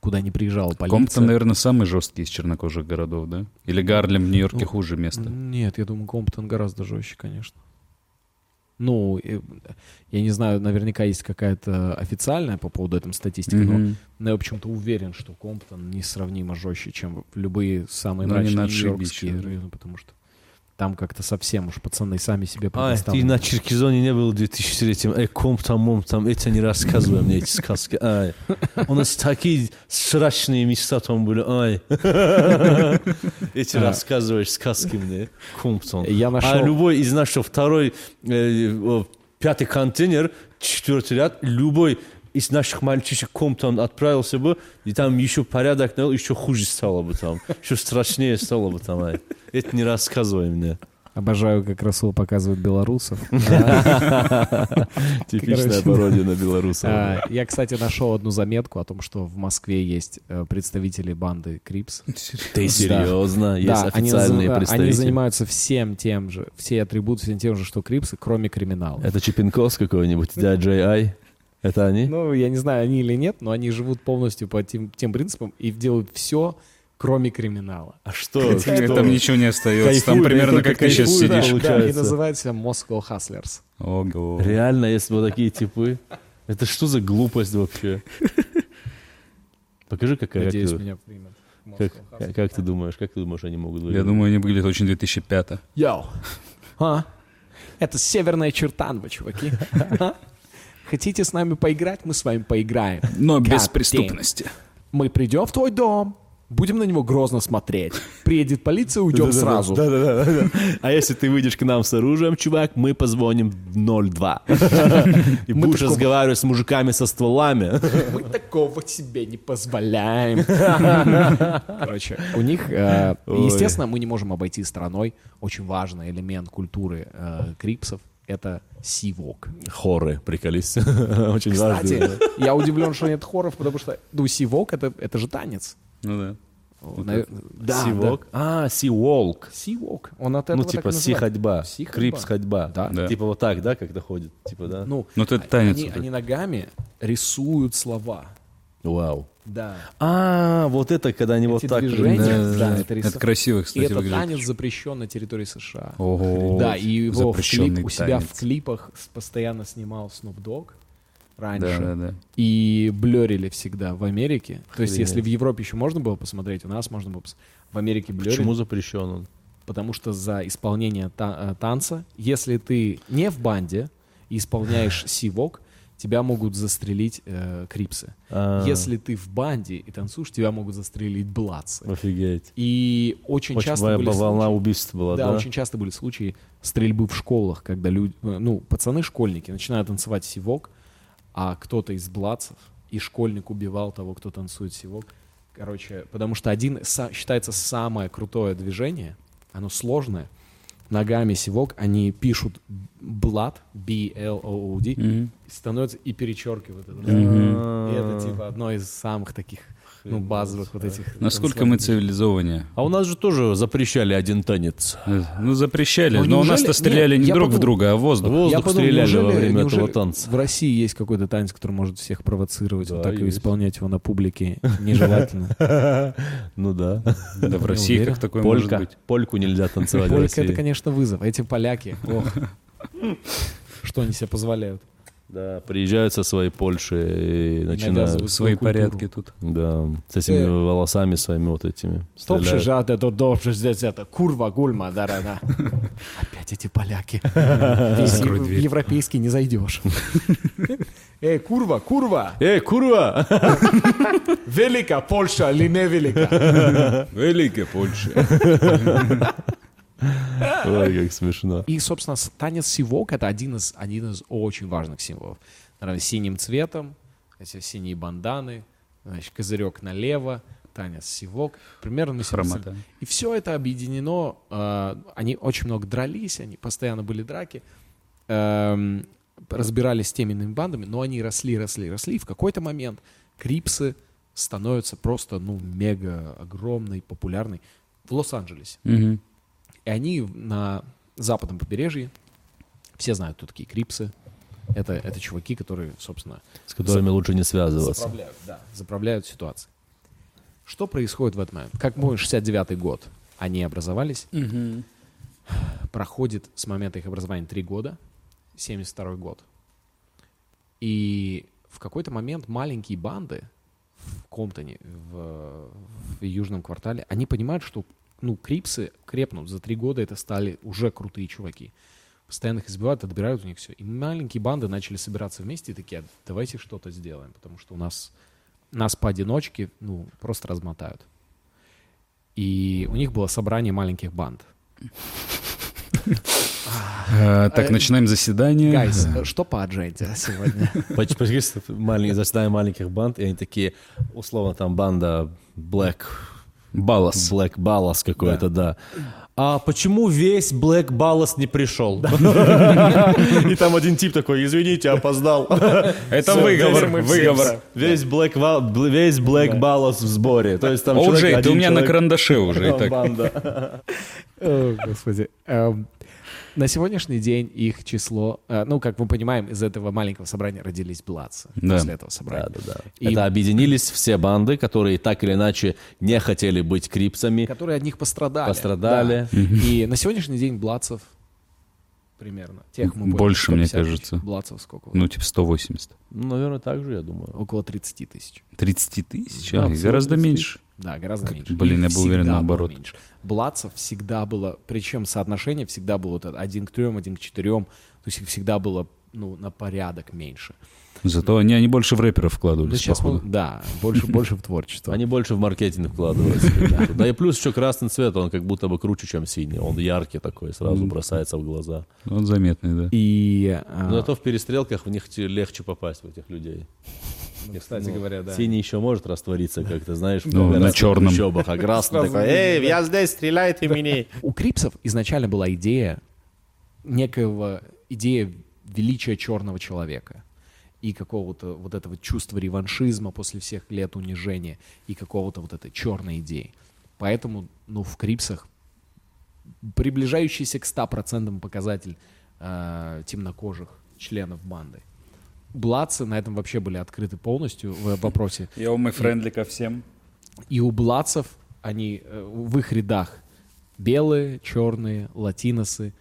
A: Куда не приезжала полиция.
C: Комптон, наверное, самый жесткий из чернокожих городов, да? Или Гарлем в Нью-Йорке
A: Ну,
C: хуже место?
A: Нет, я думаю, Комптон гораздо жестче, конечно. Ну, я не знаю, наверняка есть какая-то официальная по поводу этого статистики, но,
C: Мгм.
A: но я почему-то уверен, что Комптон несравнимо жестче, чем любые самые
C: Ну, они
A: мрачные нью-йоркские районы, потому что там как-то совсем уж пацаны сами себе
B: А, ты на Черкизоне не был в 2003 Эй, ком там, мом там, это не рассказывай мне эти сказки. Ай. У нас такие страшные места там были. Ай. Эти
A: А.
B: рассказываешь сказки мне. Комптон.
A: Я
B: А
A: нашел...
B: любой из нас, что второй, э, пятый контейнер, четвертый ряд, любой из наших мальчишек Комптон отправился бы, и там еще порядок, но еще хуже стало бы там. Еще страшнее стало бы там. ай. Это не рассказывай мне.
A: Обожаю, как Расул показывает белорусов.
B: Типичная пародия на белорусов.
A: А, Я, кстати, нашел одну заметку о том, что в Москве есть э, представители банды Crips.
B: Ты серьезно? Есть
A: Да,
B: официальные
A: называ- они
B: представители?
A: занимаются всем тем же, все атрибуты, всем тем же, что Крипсы, кроме криминала.
B: Это Чипинкос какой-нибудь, дядя Ай? Это они?
A: Ну, я не знаю, они или нет, но они живут полностью по тем, тем принципам и делают все, кроме криминала.
B: А что?
C: Там ничего не остается. Там
B: Кайфуют,
C: примерно как ты сейчас
B: да,
C: сидишь.
A: Да, и себя Moscow Hustlers.
C: Ого.
B: Реально, есть вот такие типы? Это что за глупость вообще? Покажи, какая
A: Надеюсь,
B: ты-
A: меня примут.
B: как,
A: Hustlers.
B: как ты думаешь, как ты думаешь, они могут
C: Я
B: выглядеть?
C: думаю, они выглядят очень 2005
A: Йоу. А? Это северная Чертанова, чуваки. Хотите с нами поиграть? Мы с вами поиграем.
C: Но без
A: God
C: преступности.
A: Мы придем в твой дом, будем на него грозно смотреть. Приедет полиция, уйдем сразу.
B: Да-да-да. А если ты выйдешь к нам с оружием, чувак, мы позвоним в 02. И будешь разговаривать с мужиками со стволами.
A: Мы такого себе не позволяем. Короче, у них, э, естественно, мы не можем обойти стороной очень важный элемент культуры э, крипсов. Это сивок.
B: Хоры, приколись. Очень важно.
A: Кстати, я удивлен, что нет хоров, потому что, ну, сивок это, это же танец.
C: Ну да.
A: Навер- Да,
B: Сивок? А, сиволк.
A: Сивок. Он от
B: Ну,
A: этого и
B: типа си-ходьба.
A: Си-ходьба.
B: Крипс-ходьба.
A: Да.
C: Да.
B: Типа вот так, да, когда ходит? Типа, да?
A: Ну,
C: Ну, вот это танец
A: Они,
C: вот
A: они ногами рисуют слова.
B: Вау.
A: Да.
B: А, вот это, когда они вот так...
A: движения,
C: Да,
A: да,
C: да.
A: это рисов-
C: Это красиво,
A: И
C: кстати,
A: этот
C: выглядит.
A: танец запрещен на территории США.
C: Ого.
A: Да, и его в клип- у себя в клипах постоянно снимал Snoop Dogg
C: Да,
A: раньше.
C: да, да.
A: И блерили всегда в Америке. То есть, если в Европе еще можно было посмотреть, у нас можно было посмотреть. В Америке блерили,
B: Почему запрещен он?
A: потому что за исполнение та- э, танца, если ты не в банде и исполняешь сивок, тебя могут застрелить э, крипсы.
B: А,
A: Если ты в банде и танцуешь, тебя могут застрелить блатцы.
B: Офигеть.
A: И очень,
B: Очень
A: часто были
B: волна
A: случаи-
B: убийств была,
A: да,
B: да?
A: очень часто были случаи стрельбы в школах, когда люди, э, ну, пацаны, школьники, начинают танцевать сивок, а кто-то из бладцев и школьник убивал того, кто танцует сивок. Короче, потому что один са- считается самое крутое движение, оно сложное. Ногами сивок они пишут блад, B-L-O-O-D, и становятся и перечеркивают это.
B: А,
A: И это типа одно из самых таких, ну, базовых вот этих.
C: Насколько мы цивилизованнее.
B: А у нас же тоже запрещали один танец.
C: Э, Ну, запрещали.
A: Ну,
C: но у нас-то стреляли
A: Нет,
C: не друг в друга, а в воздух.
B: Воздух
A: Я подумал,
B: стреляли во время
A: неужели
B: этого танца.
A: В России есть какой-то танец, который может всех провоцировать, вот так и исполнять его на публике нежелательно.
B: Ну да.
C: Да в России как такое может быть?
B: Польку нельзя танцевать
A: Полька это, конечно, вызов. Эти поляки, ох, что они себе позволяют.
B: Да, приезжают со своей Польши и начинают...
C: Свои
A: культуру.
C: порядки тут.
B: Да, с этими
A: Э.
B: волосами своими вот этими. Стреляют.
A: жад, это добре, здесь это, курва, гульма, да, да, да. Опять эти поляки. В европейский не зайдешь. Эй, курва, курва,
B: Эй, курва!
A: велика Польша или не велика?
C: Великая Польша.
B: Ой, как смешно.
A: И, собственно, танец сивок — это один из, один из очень важных символов. Наверное, синим цветом, эти синие банданы, значит, козырек налево, танец сивок. Примерно
C: Хромота.
A: И все это объединено. э, они очень много дрались, они постоянно были драки, эм, разбирались с теми иными бандами, но они росли, росли, росли. И в какой-то момент крипсы становятся просто, ну, мега огромной, популярной в Лос-Анджелесе.
C: Мгм.
A: И они на западном побережье, все знают, кто такие крипсы. Это, это чуваки, которые, собственно,
B: С которыми лучше не связываться.
A: заправляют, да, заправляют ситуацией. Что происходит в этот момент? Как мы 69-й год, они образовались, проходит с момента их образования три года, 72 год. И в какой-то момент маленькие банды в Комптоне, в, в южном квартале, они понимают, что ну, крипсы крепнут. За три года это стали уже крутые чуваки. Постоянно их избивают, отбирают у них все. И маленькие банды начали собираться вместе и такие, «А давайте что-то сделаем, потому что у нас нас поодиночке, ну, просто размотают. И у них было собрание маленьких банд.
C: А, Так,
A: Э,
C: начинаем заседание.
A: Гайс, что по адженте сегодня?
B: Поч- Почти маленькие, заседание маленьких банд, и они такие, условно, там банда Black,
C: Баллас.
B: Black Ballas какой-то, да. а почему весь Black Ballast не пришел? И там один тип такой, извините, опоздал.
C: Это выговор,
B: весь-
C: выговор.
B: Весь Black, Val- бл- весь Black Ballast в сборе. То есть там человек,
C: Оуджей, ты
B: один
C: у меня на карандаше уже.
A: Господи. На сегодняшний день их число, э, ну, как мы понимаем, из этого маленького собрания родились блатцы
C: Да.
A: после этого собрания.
B: Да, да, да.
A: И-
B: Это объединились все банды, которые так или иначе не хотели быть крипсами.
A: Которые от них пострадали.
B: Пострадали.
A: Да. И на сегодняшний день блатцев примерно. Тех мы
C: Больше, мне
A: 150
C: кажется.
A: тысяч. Блатцев сколько?
C: Ну, типа 180.
B: Ну, наверное, так же, я думаю.
A: Около 30 тысяч.
C: 30 тысяч?
A: Да,
C: А, гораздо
A: 30
C: меньше.
A: Да, гораздо меньше.
C: блин, я был уверен, наоборот.
A: меньше. Блатцев всегда было, причем соотношение всегда было вот это, один к трем, один к четырем. То есть их всегда было ну, на порядок меньше.
C: Зато они, они больше в рэперов
A: Да,
C: вкладывались,
A: сейчас мы-
C: походу.
A: да, больше, больше в творчество.
B: Они больше в маркетинг вкладываются. ребята. Да и плюс еще красный цвет, он как будто бы круче, чем синий. Он яркий такой, сразу бросается в глаза.
C: Он заметный, да.
A: И а,
B: Но зато в перестрелках в них легче попасть, в этих людей.
A: ну, кстати говоря, да.
B: Синий еще может раствориться, как ты знаешь,
C: Ну, на черном.
B: трущобах, а красный такой, эй, я здесь, стреляйте меня.
A: У Крипсов изначально была идея некоего идея величия черного человека и какого-то вот этого чувства реваншизма после всех лет унижения и какого-то вот этой черной идеи. Поэтому, ну, в Крипсах приближающийся к 100% показатель э, темнокожих членов банды. Бладцы на этом вообще были открыты полностью в вопросе.
C: Я умы френдли ко всем.
A: И у бладцев, они э, в их рядах белые, черные, латиносы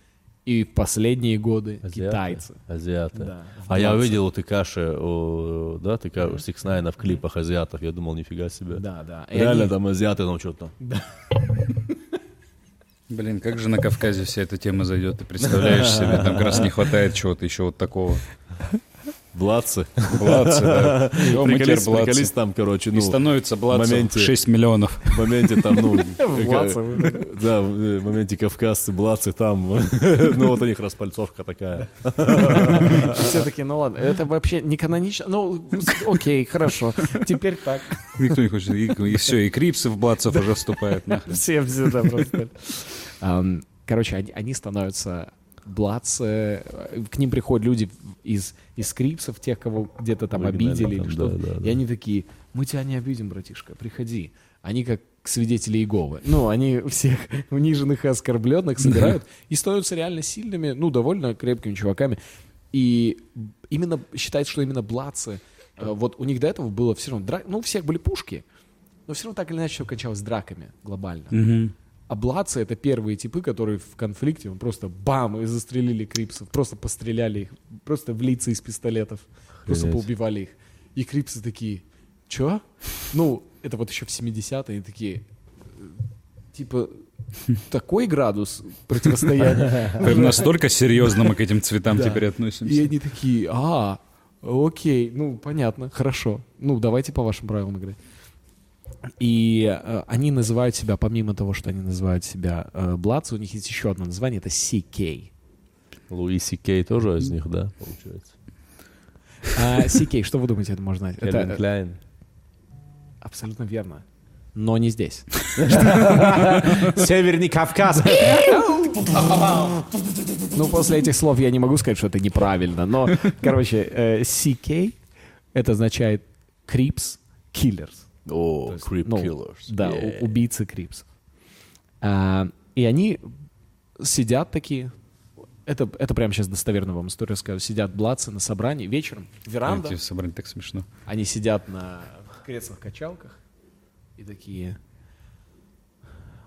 A: и в последние годы
B: Азиаты.
A: китайцы.
B: Азиаты.
A: Да,
B: а я увидел у Текаши, у- да, Тека, Six Nine в клипах азиатов. Я думал, нифига себе.
A: Да, да. И
B: Реально
A: они-
B: там азиаты, там что-то.
C: Блин, как же на Кавказе вся эта тема зайдет, ты представляешь себе, там как раз не хватает чего-то еще вот такого.
B: Бладцы.
C: Блатцы, да. Блатцы.
B: приколись там, короче,
C: И
B: ну,
C: становится блатцев
B: моменте-
C: 6 миллионов.
B: в моменте там, ну,
A: Блатцы.
B: да, в моменте кавказцы, бладцы там, ну вот у них распальцовка такая.
A: Все таки ну ладно, это вообще не канонично. Ну, окей, хорошо. Теперь так.
C: Никто не хочет. И, все, и Крипсы в блатцев уже вступают.
A: Все, все, да, просто. Короче, они становятся бладцы, э, к ним приходят люди из, из крипсов, тех, кого где-то там обидели или что-то.
B: да, да,
A: И
B: да.
A: они такие, мы тебя не обидим, братишка, приходи. Они как свидетели Иеговы. Ну, они всех униженных и оскорбленных собирают и становятся реально сильными, ну, довольно крепкими чуваками. И именно считается, что именно бладцы, э, вот у них до этого было все равно, ну, у всех были пушки, но все равно так или иначе все кончалось драками глобально. А бладцы — это первые типы, которые в конфликте ну, просто бам, и застрелили крипсов, просто постреляли их, просто в лица из пистолетов, просто
B: Охренеть.
A: поубивали их. И крипсы такие, чё? Ну, это вот еще в 70-е, они такие, э, типа, такой градус противостояния.
C: Настолько серьезно мы к этим цветам теперь
A: И
C: относимся.
A: они такие, а, окей, ну, понятно, хорошо. Ну, давайте по вашим правилам играть. И э, они называют себя, помимо того, что они называют себя э, Бладс, у них есть еще одно название, это CK.
B: Луи Кей тоже из них, да, получается.
A: А, CK, что вы думаете, это можно знать?
B: Кельвин
A: э,
B: Кляйн.
A: абсолютно верно. Но не здесь.
B: Северный Кавказ.
A: Ну, после этих слов я не могу сказать, что это неправильно, но, короче, э, CK это означает Creeps Killers.
B: О,
A: есть,
B: Creep
A: ну,
B: Killers.
A: Да,
B: Yeah.
A: убийцы Крипсов. А, и они сидят такие. Это, это прямо сейчас достоверно вам историю расскажу. Сидят бладцы на собрании вечером, веранда.
C: Эти собрания так смешно.
A: Они сидят на креслах-качалках и такие...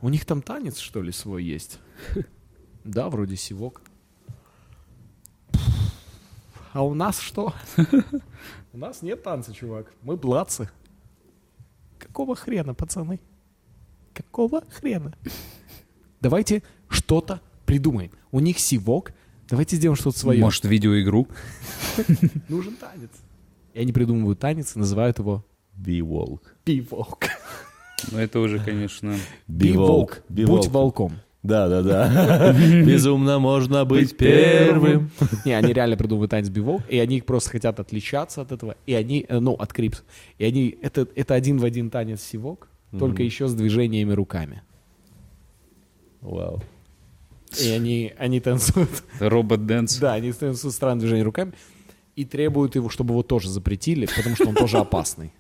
A: У них там танец, что ли, свой есть? Да, вроде сивок. А у нас что? У нас нет танца, чувак. Мы бладцы. Какого хрена, пацаны? Какого хрена? Давайте что-то придумаем. У них сивок. Давайте сделаем что-то свое.
C: Может, видеоигру?
A: Нужен танец. И они придумывают танец и называют его
B: Би-волк.
A: пивок.
C: Ну, это уже, конечно...
A: Биволк. Будь волком.
B: Да, да, да. Безумно можно быть первым.
A: Не, они реально придумывают танец биволк, и они просто хотят отличаться от этого, и они, э, ну, от крипс. И они, это, это один в один танец сивок, только еще с движениями руками.
B: Вау.
A: И они, они танцуют.
C: Робот-дэнс.
A: Да, они танцуют странным движением руками. И требуют его, чтобы его тоже запретили, потому что он тоже опасный.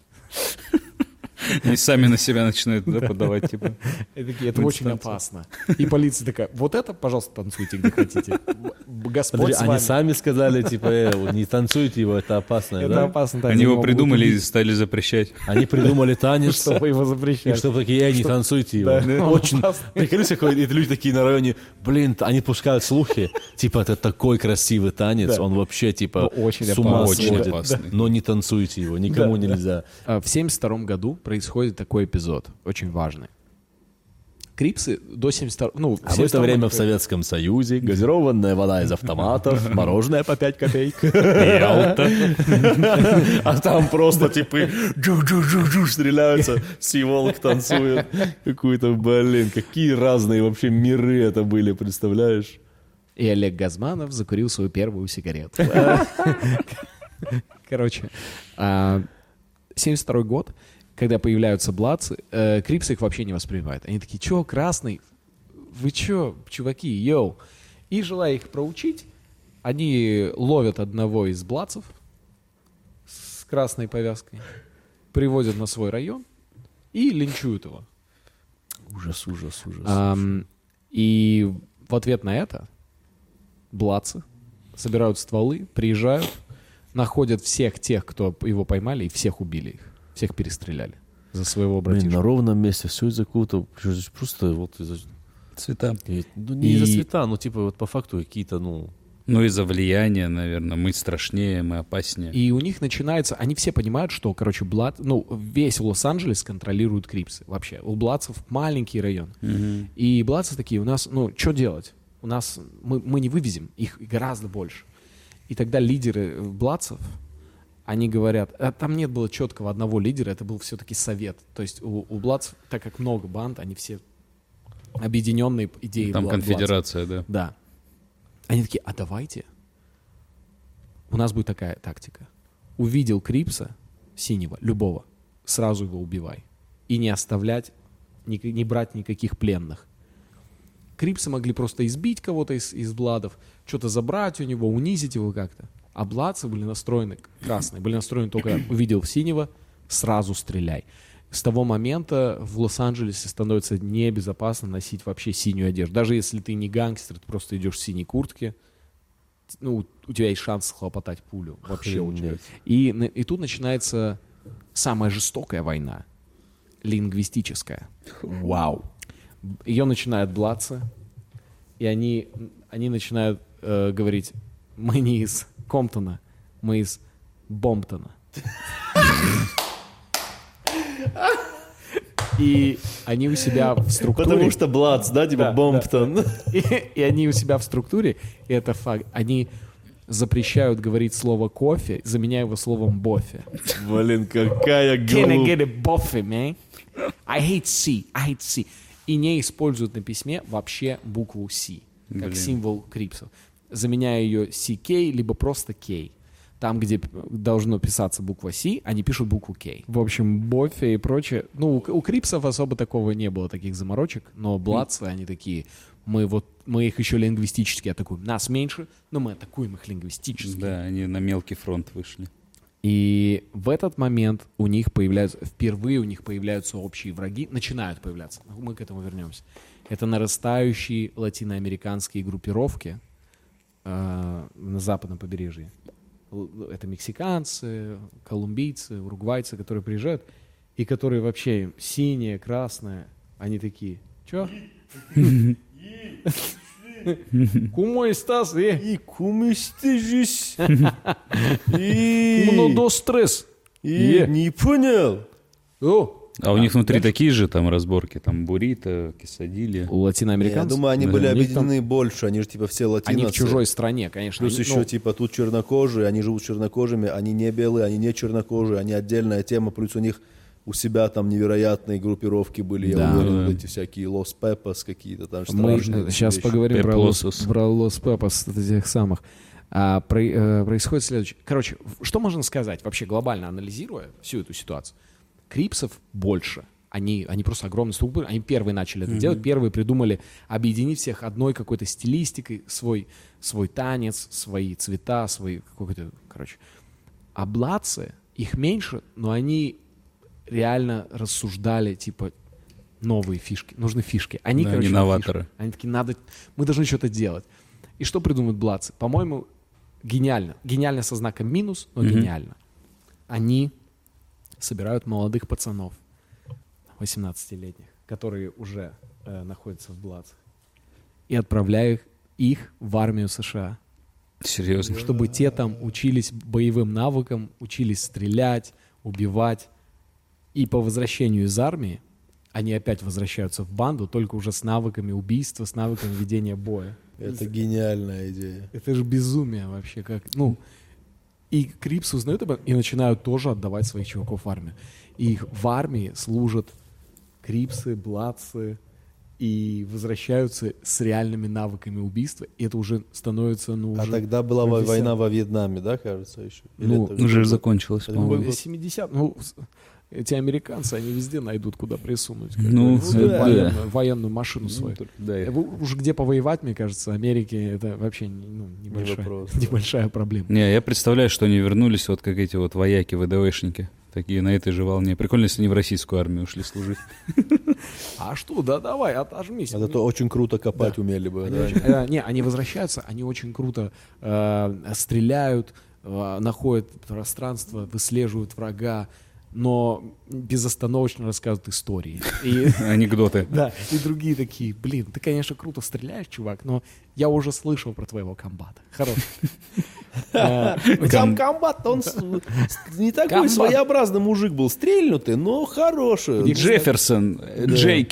C: Они сами на себя начинают да, подавать, типа.
A: И такие, это очень опасно. И полиция такая, вот это, пожалуйста, танцуйте, где хотите. Господь
B: Подожди,
A: с
B: они сами сказали, типа, э, не танцуйте его, это опасно,
A: Это
B: да?
A: опасно.
C: Они его придумали и стали запрещать.
B: Они придумали танец,
A: Чтобы его
B: и
A: запрещать.
B: чтобы такие, эй, не танцуйте его.
A: Да.
B: Очень, приколись, какой, и люди такие на районе, блин, они пускают слухи, типа, это такой красивый танец,
A: Да.
B: он вообще, типа,
A: Ну, очень
B: с ума
A: опасный.
C: Очень
B: сводит.
C: опасный.
B: Но не танцуйте его, никому нельзя.
A: А, В 72 году происходит такой эпизод, очень важный. Крипсы до 72... Ну,
B: А в это
A: 72
B: время в Советском Союзе газированная вода из автоматов, мороженое по 5 копеек. А там просто типы стреляются, Сиволк танцует. Какой-то, блин, какие разные вообще миры это были, представляешь?
A: И Олег Газманов закурил свою первую сигарету. Короче, а, 72 год, когда появляются блацы, э, Крипсы их вообще не воспринимают. Они такие, чё, красный? Вы чё, чуваки, йоу? И желая их проучить, они ловят одного из блацев с красной повязкой, приводят на свой район и линчуют его.
B: Ужас, ужас, ужас.
A: Ам, и в ответ на это блацы собирают стволы, приезжают, находят всех тех, кто его поймали, и всех убили их. Всех перестреляли за своего
B: Блин,
A: братишку.
B: на ровном месте все из-за какого-то, просто вот из-за...
C: Цвета.
B: и- Ну, не из-за
A: И-
B: цвета, ну, типа, вот по факту какие-то, ну...
C: Ну, из-за влияния, наверное. Мы страшнее, мы опаснее.
A: И у них начинается, они все понимают, что, короче, Блад, ну, весь Лос-Анджелес контролируют Крипсы вообще. У Бладцев маленький район.
C: Мгм.
A: И Бладцев такие, у нас, ну, что делать? У нас, мы, мы не вывезем, их гораздо больше. И тогда лидеры Бладцев, они говорят, а там нет было четкого одного лидера, это был все-таки совет. То есть у, у Бладцев, так как много банд, они все объединенные идеей
C: Там
A: Бла-
C: конфедерация, да.
A: Да. Они такие, а давайте. У нас будет такая тактика. Увидел Крипса, синего, любого, сразу его убивай. И не оставлять, ни- не брать никаких пленных. Крипсы могли просто избить кого-то из, из Бладов, что-то забрать у него, унизить его как-то. Бладцы были настроены, красные, были настроены только увидел синего, сразу стреляй. С того момента в Лос-Анджелесе становится небезопасно носить вообще синюю одежду. Даже если ты не гангстер, ты просто идешь в синей куртке, ну, у тебя есть шанс схлопотать пулю. Вообще очень.
B: Охренеть.
A: И, и тут начинается самая жестокая война. Лингвистическая.
B: Вау.
A: Ее начинают блаться, и они, они начинают э, говорить, мы не из Комптона, мы из Бомптона. И они у себя в структуре...
B: Потому что Бладс, да, типа
A: Да,
B: Бомптон.
A: И, и они у себя в структуре, и это факт, они запрещают говорить слово кофе, заменяя его словом бофе.
B: Блин, какая
A: Can I get a boffy, man? I hate C, I hate C. И не используют на письме вообще букву C, как
C: Блин.
A: символ крипсов. Заменяя ее CK, либо просто K. Там, где должно писаться буква C, они пишут букву K. В общем, Боффи и прочее. Ну, у, у крипсов особо такого не было, таких заморочек, но бладцы, они такие, мы вот, мы их еще лингвистически атакуем. Нас меньше, но мы атакуем их лингвистически.
C: Да, они на мелкий фронт вышли.
A: И в этот момент у них появляются, впервые у них появляются общие враги, начинают появляться, мы к этому вернемся. Это нарастающие латиноамериканские группировки э, на западном побережье. Это мексиканцы, колумбийцы, уругвайцы, которые приезжают, и которые вообще синие, красные, они такие, чё? Кумой Стас, э?
B: И кумистыжись.
A: Кумно
B: И...
A: до стресс.
B: И... Не понял.
A: О,
C: А у них внутри такие же там разборки, там буррито, кисадили.
A: У
E: Я
A: латиноамериканцев.
E: думаю, они
A: Да,
E: были объединены больше, они же типа все латиносы.
A: Они в чужой стране, конечно.
E: Плюс
A: Они,
E: еще
A: ну,
E: типа тут чернокожие, они живут чернокожими, они не белые, они не чернокожие, они отдельная тема, плюс у них у себя там невероятные группировки были,
A: Да.
E: я уверен,
C: Да.
E: эти всякие Лос Пепос какие-то там
A: мы
E: страшные
A: сейчас
E: вещи.
A: поговорим про Лос,
C: Пеплосус.
A: про Лос Пепос, этих самых. А, про- э, происходит следующее. Короче, что можно сказать, вообще глобально анализируя всю эту ситуацию? Крипсов больше, Они, они просто огромные структуры, они первые начали это делать, первые придумали объединить всех одной какой-то стилистикой, свой, свой танец, свои цвета, свои какой-то, короче. А бладцы, их меньше, но они реально рассуждали, типа, новые фишки, нужны фишки. Они,
C: Да,
A: короче,
C: они новаторы.
A: фишках. Они такие, надо, мы должны что-то делать. И что придумают бладцы? По-моему, гениально. Гениально со знаком минус, но гениально. Они собирают молодых пацанов, 18-летних, которые уже э, находятся в бладцах, и отправляют их в армию США
C: Серьезно.
A: чтобы те там учились боевым навыкам, учились стрелять, убивать. И по возвращению из армии они опять возвращаются в банду, только уже с навыками убийства, с навыками ведения боя.
E: Это гениальная идея.
A: Это же безумие вообще. Как, ну, и Крипс узнают об этом и начинают тоже отдавать своих чуваков в армию. И их в армии служат Крипсы, Бладцы, и возвращаются с реальными навыками убийства. И это уже становится, ну,
E: А
A: уже
E: тогда была во-
A: 50.
E: война во Вьетнаме, да, кажется, еще? Или
A: Ну,
E: это
C: Уже закончилось,
E: Это
C: по-моему.
E: был-
A: 70 ну, эти американцы, они везде найдут, куда присунуть.
C: Ну,
A: свою
C: да.
A: военную, военную машину свою.
C: Да,
A: Э, у- Уж где повоевать, мне кажется, Америке это вообще не- ну, небольшая,
E: вопрос,
A: небольшая проблема.
C: Не, я представляю, что они вернулись, вот как эти вот вояки, ВДВшники. Такие на этой же волне. Прикольно, если они в российскую армию ушли служить.
A: А что, да давай, отожмись.
E: Это то очень круто копать умели бы,
A: Они
E: да.
A: очень- э, не, они возвращаются, они очень круто э, стреляют, э, находят пространство, выслеживают врага, но безостановочно рассказывают истории. И,
C: Анекдоты.
A: да, и другие такие, блин, ты, конечно, круто стреляешь, чувак, но я уже слышал про твоего комбата. Хорош. Э,
E: Сам комбат, он не такой своеобразный мужик был, стрельнутый, но хороший.
C: Джефферсон, Джей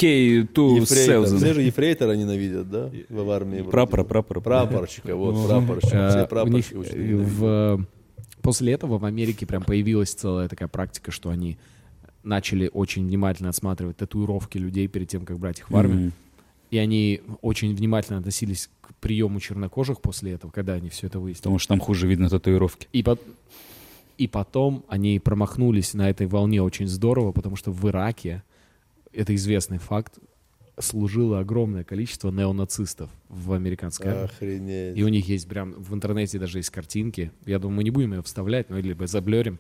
C: Ту
E: Ефрейтор. Все
C: Селзен.
E: же ефрейтора ненавидят, да, в армии? вроде.
C: Прапора, прапора.
E: Прапорщика, вот, прапорщик. Все прапорщики
A: в, после этого в Америке прям появилась целая такая практика, что они начали очень внимательно осматривать татуировки людей перед тем, как брать их в армию.
C: Мгм.
A: И они очень внимательно относились к приему чернокожих после этого, когда они все это выяснили.
C: Потому что там хуже видно татуировки.
A: И, по- и потом они промахнулись на этой волне очень здорово, потому что в Ираке, это известный факт, служило огромное количество неонацистов в американской армии.
E: Охренеть.
A: И у них есть прям в интернете даже есть картинки. Я думаю, мы не будем ее вставлять, но либо заблерим.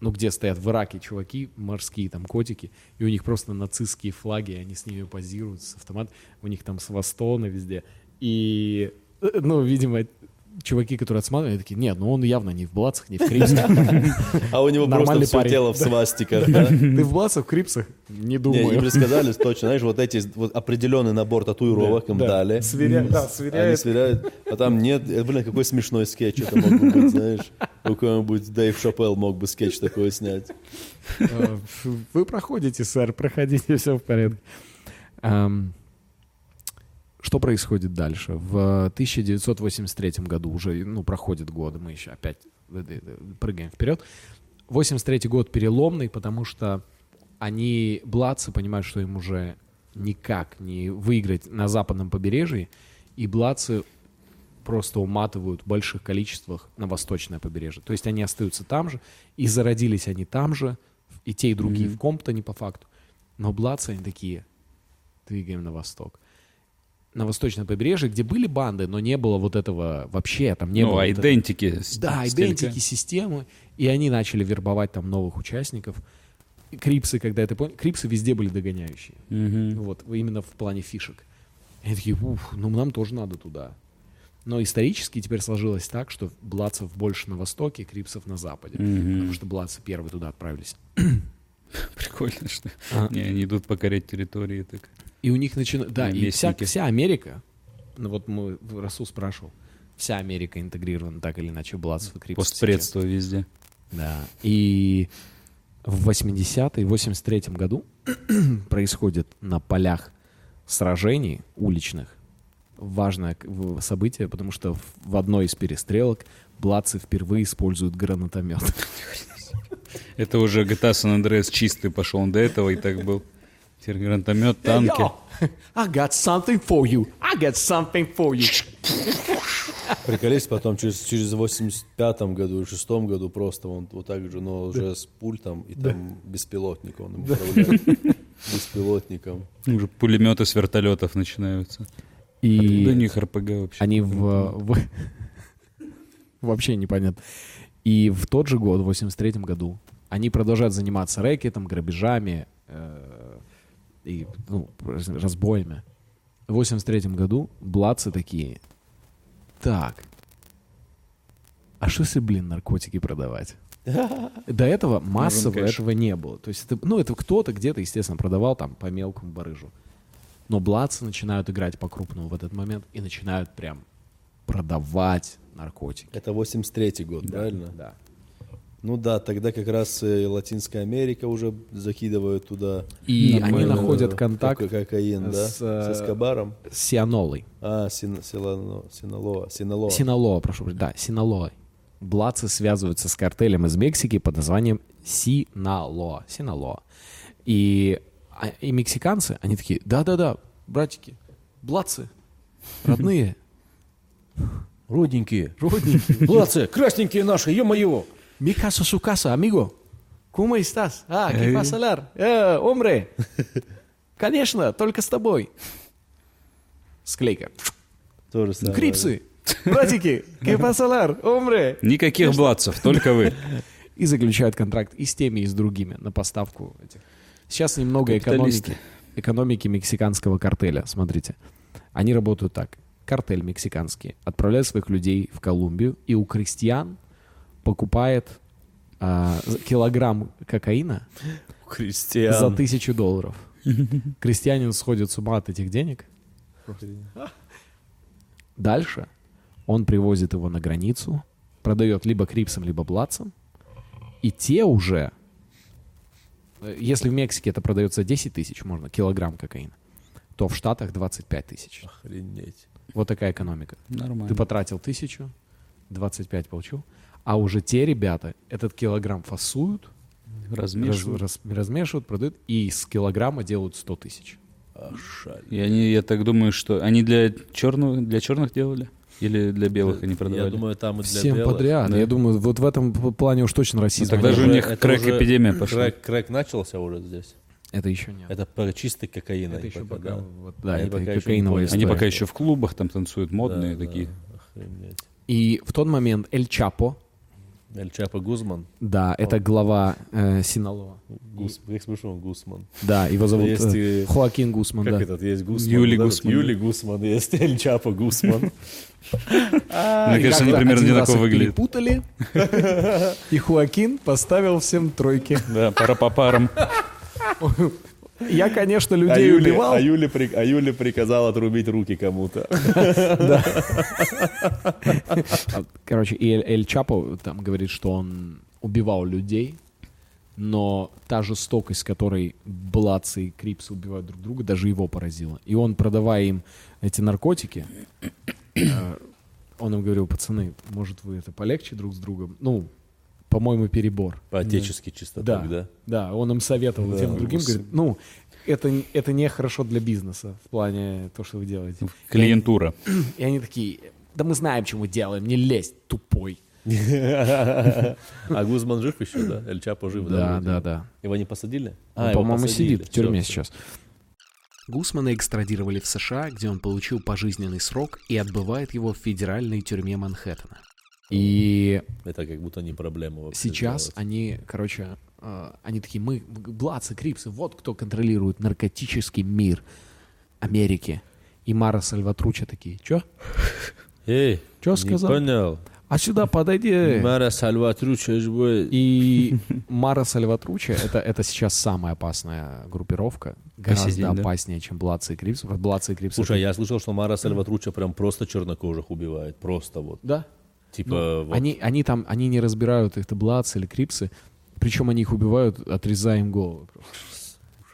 A: Ну, где стоят в Ираке чуваки, морские там котики, и у них просто нацистские флаги, и они с ними позируют с автомат. У них там свастоны везде. И, э, ну, видимо, чуваки, которые отсматривали, такие, нет, ну он явно не в Блацах, не в Крипсах.
E: А у него просто все тело в свастиках?
A: Ты в Блацах, в Крипсах? Не
E: Не, им
A: думаю.
E: рассказали точно, знаешь, вот эти определенный набор татуировок им
A: Да.
E: дали.
A: Сверя- да,
E: Они
A: сверяют.
E: сверяют, а там нет, э, блин, какой смешной скетч это мог бы быть, знаешь. У кого-нибудь Дэйв Шапелл мог бы скетч такой снять.
A: Э, Вы проходите, сэр, проходите, все в порядке. Что происходит дальше? В 1983 году уже, ну, проходят годы, мы еще опять э, э, э, прыгаем вперед. 83 год переломный, потому что они, бладцы, понимают, что им уже никак не выиграть на западном побережье, и бладцы просто уматывают в больших количествах на восточное побережье. То есть они остаются там же, и зародились они там же, и те, и другие в Комптоне по факту. Но бладцы, они такие, двигаем на восток. На восточное побережье, где были банды, но не было вот этого вообще, там не
C: Ну,
A: было...
C: айдентики. с-
A: да, идентики системы, и они начали вербовать там новых участников. Крипсы, когда это поняли, Крипсы везде были догоняющие.
C: Мгм.
A: Вот, именно в плане фишек. И они такие, уф, ну нам тоже надо туда. Но исторически теперь сложилось так, что Бладцев больше на востоке, Крипсов на западе.
C: Мгм.
A: Потому что Бладцы первые туда отправились.
C: Прикольно, что
A: А.
C: не, они идут покорять территории. Так.
A: И у них начинает... Да, и вся, вся Америка, ну вот мы, Расул спрашивал, вся Америка интегрирована так или иначе в Бладцев и Крипсов. сейчас.
C: Постпредство везде.
A: Да. И в 80-е, 83 году происходит на полях сражений уличных важное событие, потому что в- в одной из перестрелок бладцы впервые используют гранатомет.
C: Это уже GTA San Andreas чистый пошел. Он до этого и так был. Теперь гранатомет, танки.
A: Yo, I got something for you. I got something for you.
E: Приколись, потом через, через 85 году, 6 году просто он вот так же, но уже с пультом и там беспилотник он управляет.
B: беспилотником.
C: Уже пулеметы с вертолетов начинаются.
A: И
C: Да у них РПГ вообще.
A: они в, в- Вообще непонятно. И в тот же год, в 83 году, они продолжают заниматься рэкетом, грабежами э, и ну, раз- разбоями. В 83 году блатцы такие, так, а что если, блин, наркотики продавать? До этого массово этого не было. То есть, это, ну, это кто-то где-то, естественно, продавал там по мелкому барыжу. Но блатцы начинают играть по-крупному в этот момент и начинают прям продавать наркотики.
B: Это 83-й год, правильно?
A: Да.
B: Ну да, тогда как раз э, Латинская Америка уже закидывают туда.
A: И они
B: Нормально.
A: находят контакт
B: Кока- Кокаин, да?
A: с,
B: С,
A: э,
B: Эскобаром.
A: с Сианолой.
B: А, Син- Силано- Синалоа. Синалоа.
A: Синалоа, прошу прощения. Да, Синалоа. Блатцы связываются с картелем из Мексики под названием Синалоа. Синалоа. И, а- и мексиканцы, они такие, да-да-да, братики, блатцы, родные,
B: Родненькие.
A: родненькие.
B: Молодцы, красненькие наши, ё-моё.
A: Mi casa su casa, amigo. ¿Cómo estás? Ah, ¿qué pasa, Lar? Eh, hombre. Конечно, только с тобой. Склейка.
B: То же самое.
A: Крипсы. Братики, ¿qué pasa, Lar? Hombre.
C: Никаких бладцев, только вы.
A: И заключают контракт и с теми, и с другими на поставку этих. Сейчас немного экономики, экономики мексиканского картеля. Смотрите. Они работают так. Картель мексиканский отправляет своих людей в Колумбию и у крестьян покупает а, килограмм кокаина
B: Крестьян.
A: за тысячу долларов. Крестьянин сходит с ума от этих денег. Дальше он привозит его на границу, продает либо крипсам, либо блатцам, и те уже, если в Мексике это продается 10 тысяч, можно, килограмм кокаина, то в Штатах 25 тысяч.
B: Охренеть.
A: Вот такая экономика.
C: Нормально.
A: Ты потратил тысячу, 25 получил, а уже те ребята этот килограмм фасуют, раз-
C: Размешивают.
A: раз- размешивают, продают, и с килограмма делают 100 тысяч.
B: Шаль.
C: И они, я так думаю, что они для черных, для черных делали? Или для белых они продавали?
B: Я думаю, там и для
A: Всем
B: белых.
A: подряд.
C: да.
A: Я думаю, вот в этом плане уж точно
C: Ну,
A: расизм.
C: тогда
A: нет.
C: же у них крэк-эпидемия пошла.
B: Крэк, крэк начался уже здесь.
A: Это еще нет.
B: Это по чистой кокаин.
A: Это еще
B: пока,
A: пока,
B: да?
A: вот, да,
B: Они
A: это
B: пока еще
A: кокаиновая
B: поняли.
C: Они пока еще в клубах там танцуют, модные
B: Да,
C: такие.
B: да, охренеть.
A: И в тот момент Эль Чапо,
B: Эль Чапо Гузман.
A: да, это глава э, Синалова.
B: Гус, как слышал, он Гусман.
A: Да, его зовут
B: Есть
A: э,
B: и-
A: Хоакин Гусман,
B: Как
A: да.
B: этот есть Гусман?
C: Юли
B: этот
C: Гусман,
B: Юли Гусман, есть Эль Чапо Гусман.
C: Мне кажется, они примерно одинаково выглядят.
A: перепутали, и Хоакин поставил всем тройки.
C: Да, пара по парам.
A: Я, конечно,
B: А
A: людей
B: Юли,
A: убивал.
B: а, Юли, при- а Юли приказал отрубить руки кому-то.
A: Короче, и Эль, Чапо там говорит, что он убивал людей, но та жестокость, с которой Блацы и Крипсы убивают друг друга, даже его поразила. И он, продавая им эти наркотики, э, он им говорил, пацаны, может вы это полегче друг с другом? Ну, по-моему, перебор.
B: По-отечески чисто
A: Да,
B: так, да?
A: да, он им советовал
B: Да,
A: тем другим, говорит, ну, это, это не хорошо для бизнеса в плане то, что вы делаете.
C: Клиентура.
A: И они такие, да мы знаем, что мы делаем, не лезь, тупой.
B: А Гузман жив еще, да? Эль Чапо жив, да?
A: Да, да, да.
B: Его не посадили?
A: Он,
B: А,
A: по-моему, сидит в тюрьме сейчас.
F: Гусмана экстрадировали в США, где он получил пожизненный срок и отбывает его в федеральной тюрьме Манхэттена.
A: И
B: Это как будто не проблема вообще.
A: сейчас
B: сделать.
A: они, короче, э, они такие, мы, Блацы, Крипсы, вот кто контролирует наркотический мир Америки. И Мара Сальватруча такие, чё?
B: Эй,
A: Чё
B: не
A: сказал?
B: понял.
A: А сюда подойди.
B: Мара Сальватруча.
A: И Мара Сальватруча это, это сейчас самая опасная группировка. Гораздо
C: день, да?
A: опаснее, чем Блацы и Крипсы. Блацы и Крипсы.
B: Слушай, я слышал, что Мара Сальватруча прям просто чернокожих убивает. Просто вот.
A: Да.
B: Типа,
A: Ну,
B: вот.
A: они, они там, они не разбирают, это блацы или крипсы, причем они их убивают, отрезая им головы.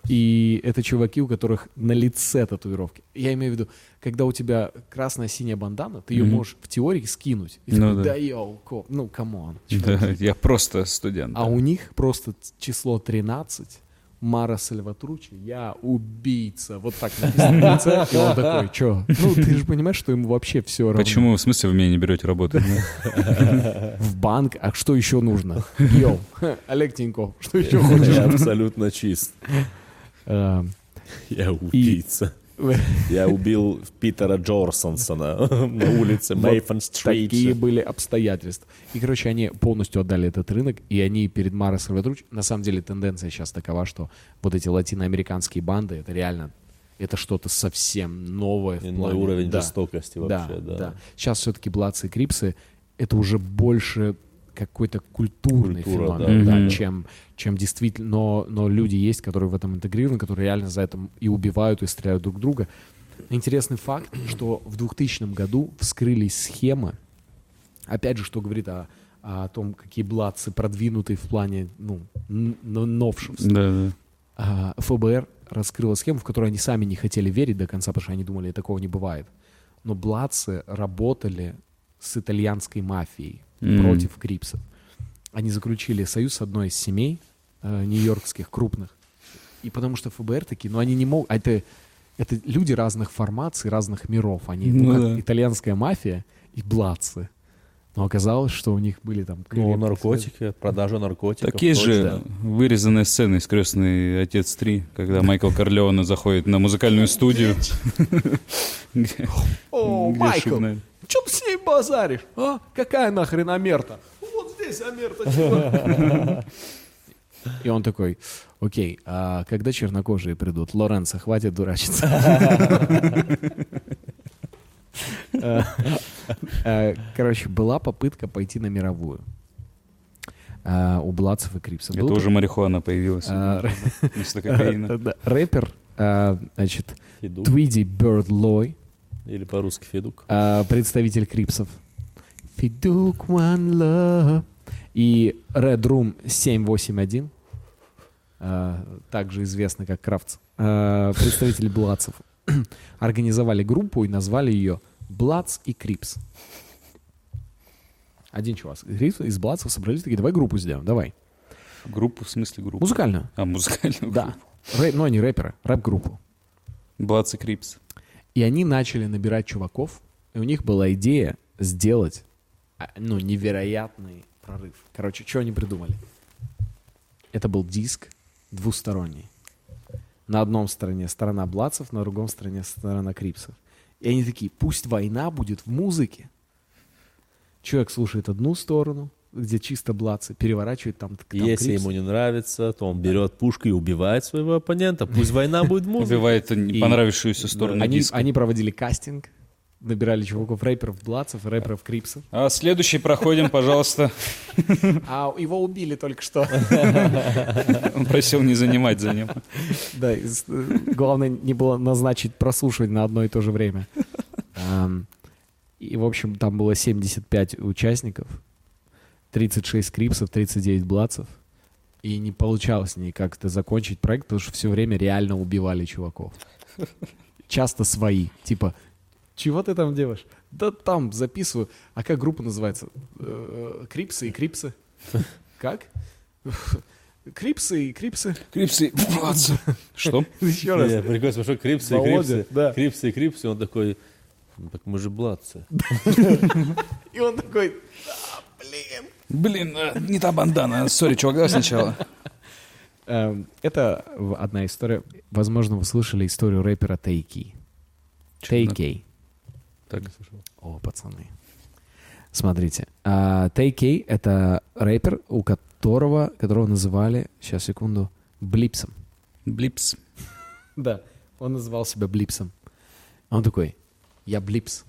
A: И это чуваки, у которых на лице татуировки. Я имею в виду, когда у тебя красная синяя бандана, ты ее
C: Мгм.
A: можешь в теории скинуть. И
C: Ну
A: такой,
C: да.
A: да yo, ко- ну come on.
C: Да, я просто студент.
A: А у них просто число 13, Мара Сальватручи, я убийца. Вот так написано на лице. И он такой, чё? Ну, ты же понимаешь, что ему вообще все равно.
C: Почему? В смысле вы меня не берете работать?
A: В банк, а что еще нужно? Yo, Олег Тиньков, что еще хочешь?
B: Я абсолютно чист.
A: Э,
B: Я убийца. Я убил Питера Джорсонсона на улице Мейфон Стрит.
A: Такие были обстоятельства. И, короче, они полностью отдали этот рынок, и они перед Маро Сальвадруч... На самом деле тенденция сейчас такова, что вот эти латиноамериканские банды, это реально, это что-то совсем новое.
B: Иной
A: плане-
B: уровень
A: да,
B: жестокости
A: да,
B: вообще, да.
A: да. Сейчас все-таки Блацы и Крипсы это уже больше какой-то культурный
B: Культура,
A: феномен,
C: да.
A: да,
C: Мгм.
A: чем, чем действительно... Но, но люди есть, которые в этом интегрированы, которые реально за это и убивают, и стреляют друг друга. Интересный факт, что в 2000 году вскрылись схемы, опять же, что говорит о, о том, какие блатцы продвинутые в плане ну, новшеств.
C: Да, да.
A: А, ФБР раскрыла схему, в которую они сами не хотели верить до конца, потому что они думали, такого не бывает. Но блатцы работали с итальянской мафией
C: М.
A: против крипсов. Они заключили союз с одной из семей э, нью-йоркских крупных. И потому что ФБР такие, ну они не могут... а Это, это люди разных формаций, разных миров. Они, ну,
C: Ну
A: как
C: да.
A: итальянская мафия и блатцы. Но оказалось, что у них были там...
B: Ну, наркотики, продажа наркотиков.
C: Так есть же
B: точно.
C: вырезанная сцена из «Крестный отец 3», когда Майкл Корлеоне заходит на музыкальную студию.
A: О, Майкл. Че ты с ней базаришь? А? Какая нахрен Амерта? Вот здесь Амерта. И он такой, окей, а когда чернокожие придут? Лоренцо, хватит дурачиться. Э, э, Короче, была попытка пойти на мировую. э, У Бладцев и Крипса.
C: Это уже марихуана появилась
A: А,
C: вместо кокаина.
A: Да, Рэпер, значит. Tweedy Bird Loc,
B: Или по-русски Федук.
A: а, представитель Крипсов. Федук One Love. И Red Rum 781, а, также известный как Крафтс, а, представитель Бладцев, организовали группу и назвали ее Bloods и Crips. Один чувак из Бладцев собрались такие, давай группу сделаем, давай.
C: Группу, в смысле группу?
A: Музыкальную.
C: А, музыкальную
A: Да. Рэп, ну, они рэперы, рэп-группу.
C: Bloods и Crips.
A: И они начали набирать чуваков, и у них была идея сделать, а, ну, невероятный прорыв. Короче, что они придумали? Это был диск двусторонний. На одном стороне сторона Блацев, на другом стороне сторона Крипсов. И они такие, пусть война будет в музыке. Человек слушает одну сторону, где чисто Блацы, переворачивает там, там
B: Если
A: Крипсы.
B: ему не нравится, то он берет пушку и убивает своего оппонента. Пусть война будет в музыке.
C: Убивает понравившуюся сторону
A: они,
C: диска.
A: они проводили кастинг, набирали чуваков рэперов Блацев, рэперов Крипсов.
C: А следующий проходим, пожалуйста.
A: А его убили только что.
C: Он просил не занимать за ним.
A: Да, э, главное не было назначить прослушивать на одно и то же время. И, в общем, там было 75 участников, 36 крипсов, 39 блацев. И не получалось никак это закончить проект, потому что все время реально убивали чуваков. Часто свои. Типа, чего ты там делаешь? Да там записываю. А как группа называется? Э, Крипсы и Крипсы. Как? Крипсы и Крипсы.
C: Крипсы, Блац. Что?
A: Еще раз.
B: Прикольно, смешно, крипсы и крипсы.
A: да.
B: Крипсы и крипсы. Он такой, «Ну, так мы же бладцы.
A: И он такой,
C: Блин, э, не та бандана. Sorry, чувак, давай сначала.
A: Эм, Это одна история. Возможно, вы слышали историю рэпера Tay-K. Tay-K.
C: Так.
A: О, пацаны. Смотрите. Tay-K — это рэпер, у которого, которого называли, сейчас, секунду, Блипсом.
C: Блипс.
A: Да. Он называл себя Блипсом. Он такой, я Блипс.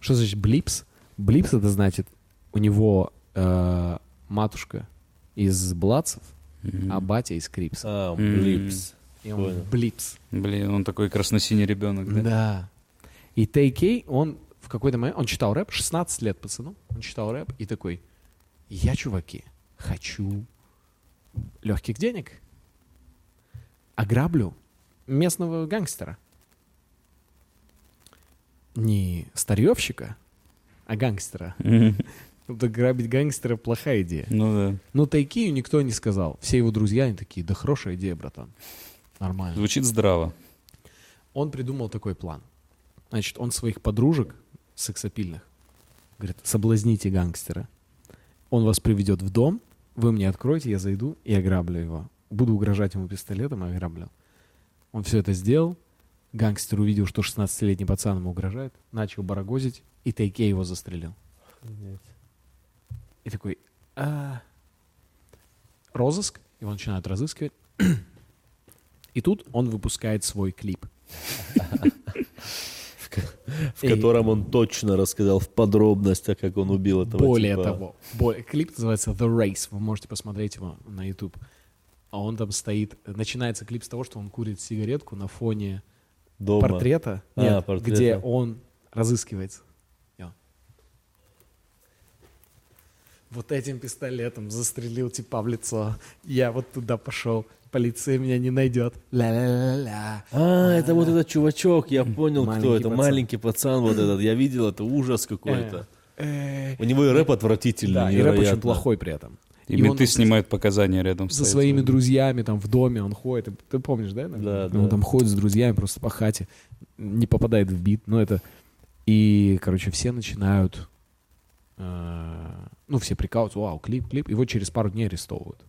A: Что значит Блипс? Блипс — это значит, у него э, матушка из Бладцев, а батя из Крипса.
B: А, блипс.
A: И он
B: понял.
A: Блипс.
C: Блин, он такой красно-синий ребенок, да?
A: Да. И Tay-K, он в какой-то момент, он читал рэп, 16 лет пацану, он читал рэп и такой, я, чуваки, хочу легких денег, ограблю местного гангстера. Не старьевщика, а гангстера. Так грабить гангстера плохая идея.
C: Ну да.
A: Но Тайкию никто не сказал. Все его друзья, они такие, да хорошая идея, братан. Нормально.
C: Звучит здраво.
A: Он придумал такой план. Значит, он своих подружек сексапильных говорит, соблазните гангстера. Он вас приведет в дом, вы мне откроете, я зайду и ограблю его. Буду угрожать ему пистолетом и ограблю. Он все это сделал. Гангстер увидел, что 16-летний пацан ему угрожает, начал барагозить, и Тейке его застрелил. И такой, «А, розыск, его начинают разыскивать. И тут он выпускает свой клип.
B: В котором он точно рассказал в подробностях, как он убил этого
A: Более
B: типа.
A: того, клип называется The Race. Вы можете посмотреть его на YouTube. А он там стоит. Начинается клип с того, что он курит сигаретку на фоне
B: А, портрета.
A: где он разыскивается. И он. Вот этим пистолетом застрелил типа в лицо. Я вот туда пошел. Полиция меня не найдет. Ля-ля-ля-ля.
B: А, это вот этот чувачок, я понял, кто это. Маленький пацан вот этот. Я видел, это ужас какой-то.
A: Э,
B: У него и рэп отвратительный,
A: Да, и рэп очень плохой при этом.
C: И,
A: И
C: менты
A: он
C: снимают показания рядом с
A: со своими друзьями там в доме он ходит. И Ты помнишь, да?
B: Да,
A: Он
B: да.
A: там ходит с друзьями просто по хате, не попадает в бит. Но это... И, короче, все начинают... э, ну, все прикалываются, вау, клип, клип. Его через пару дней арестовывают.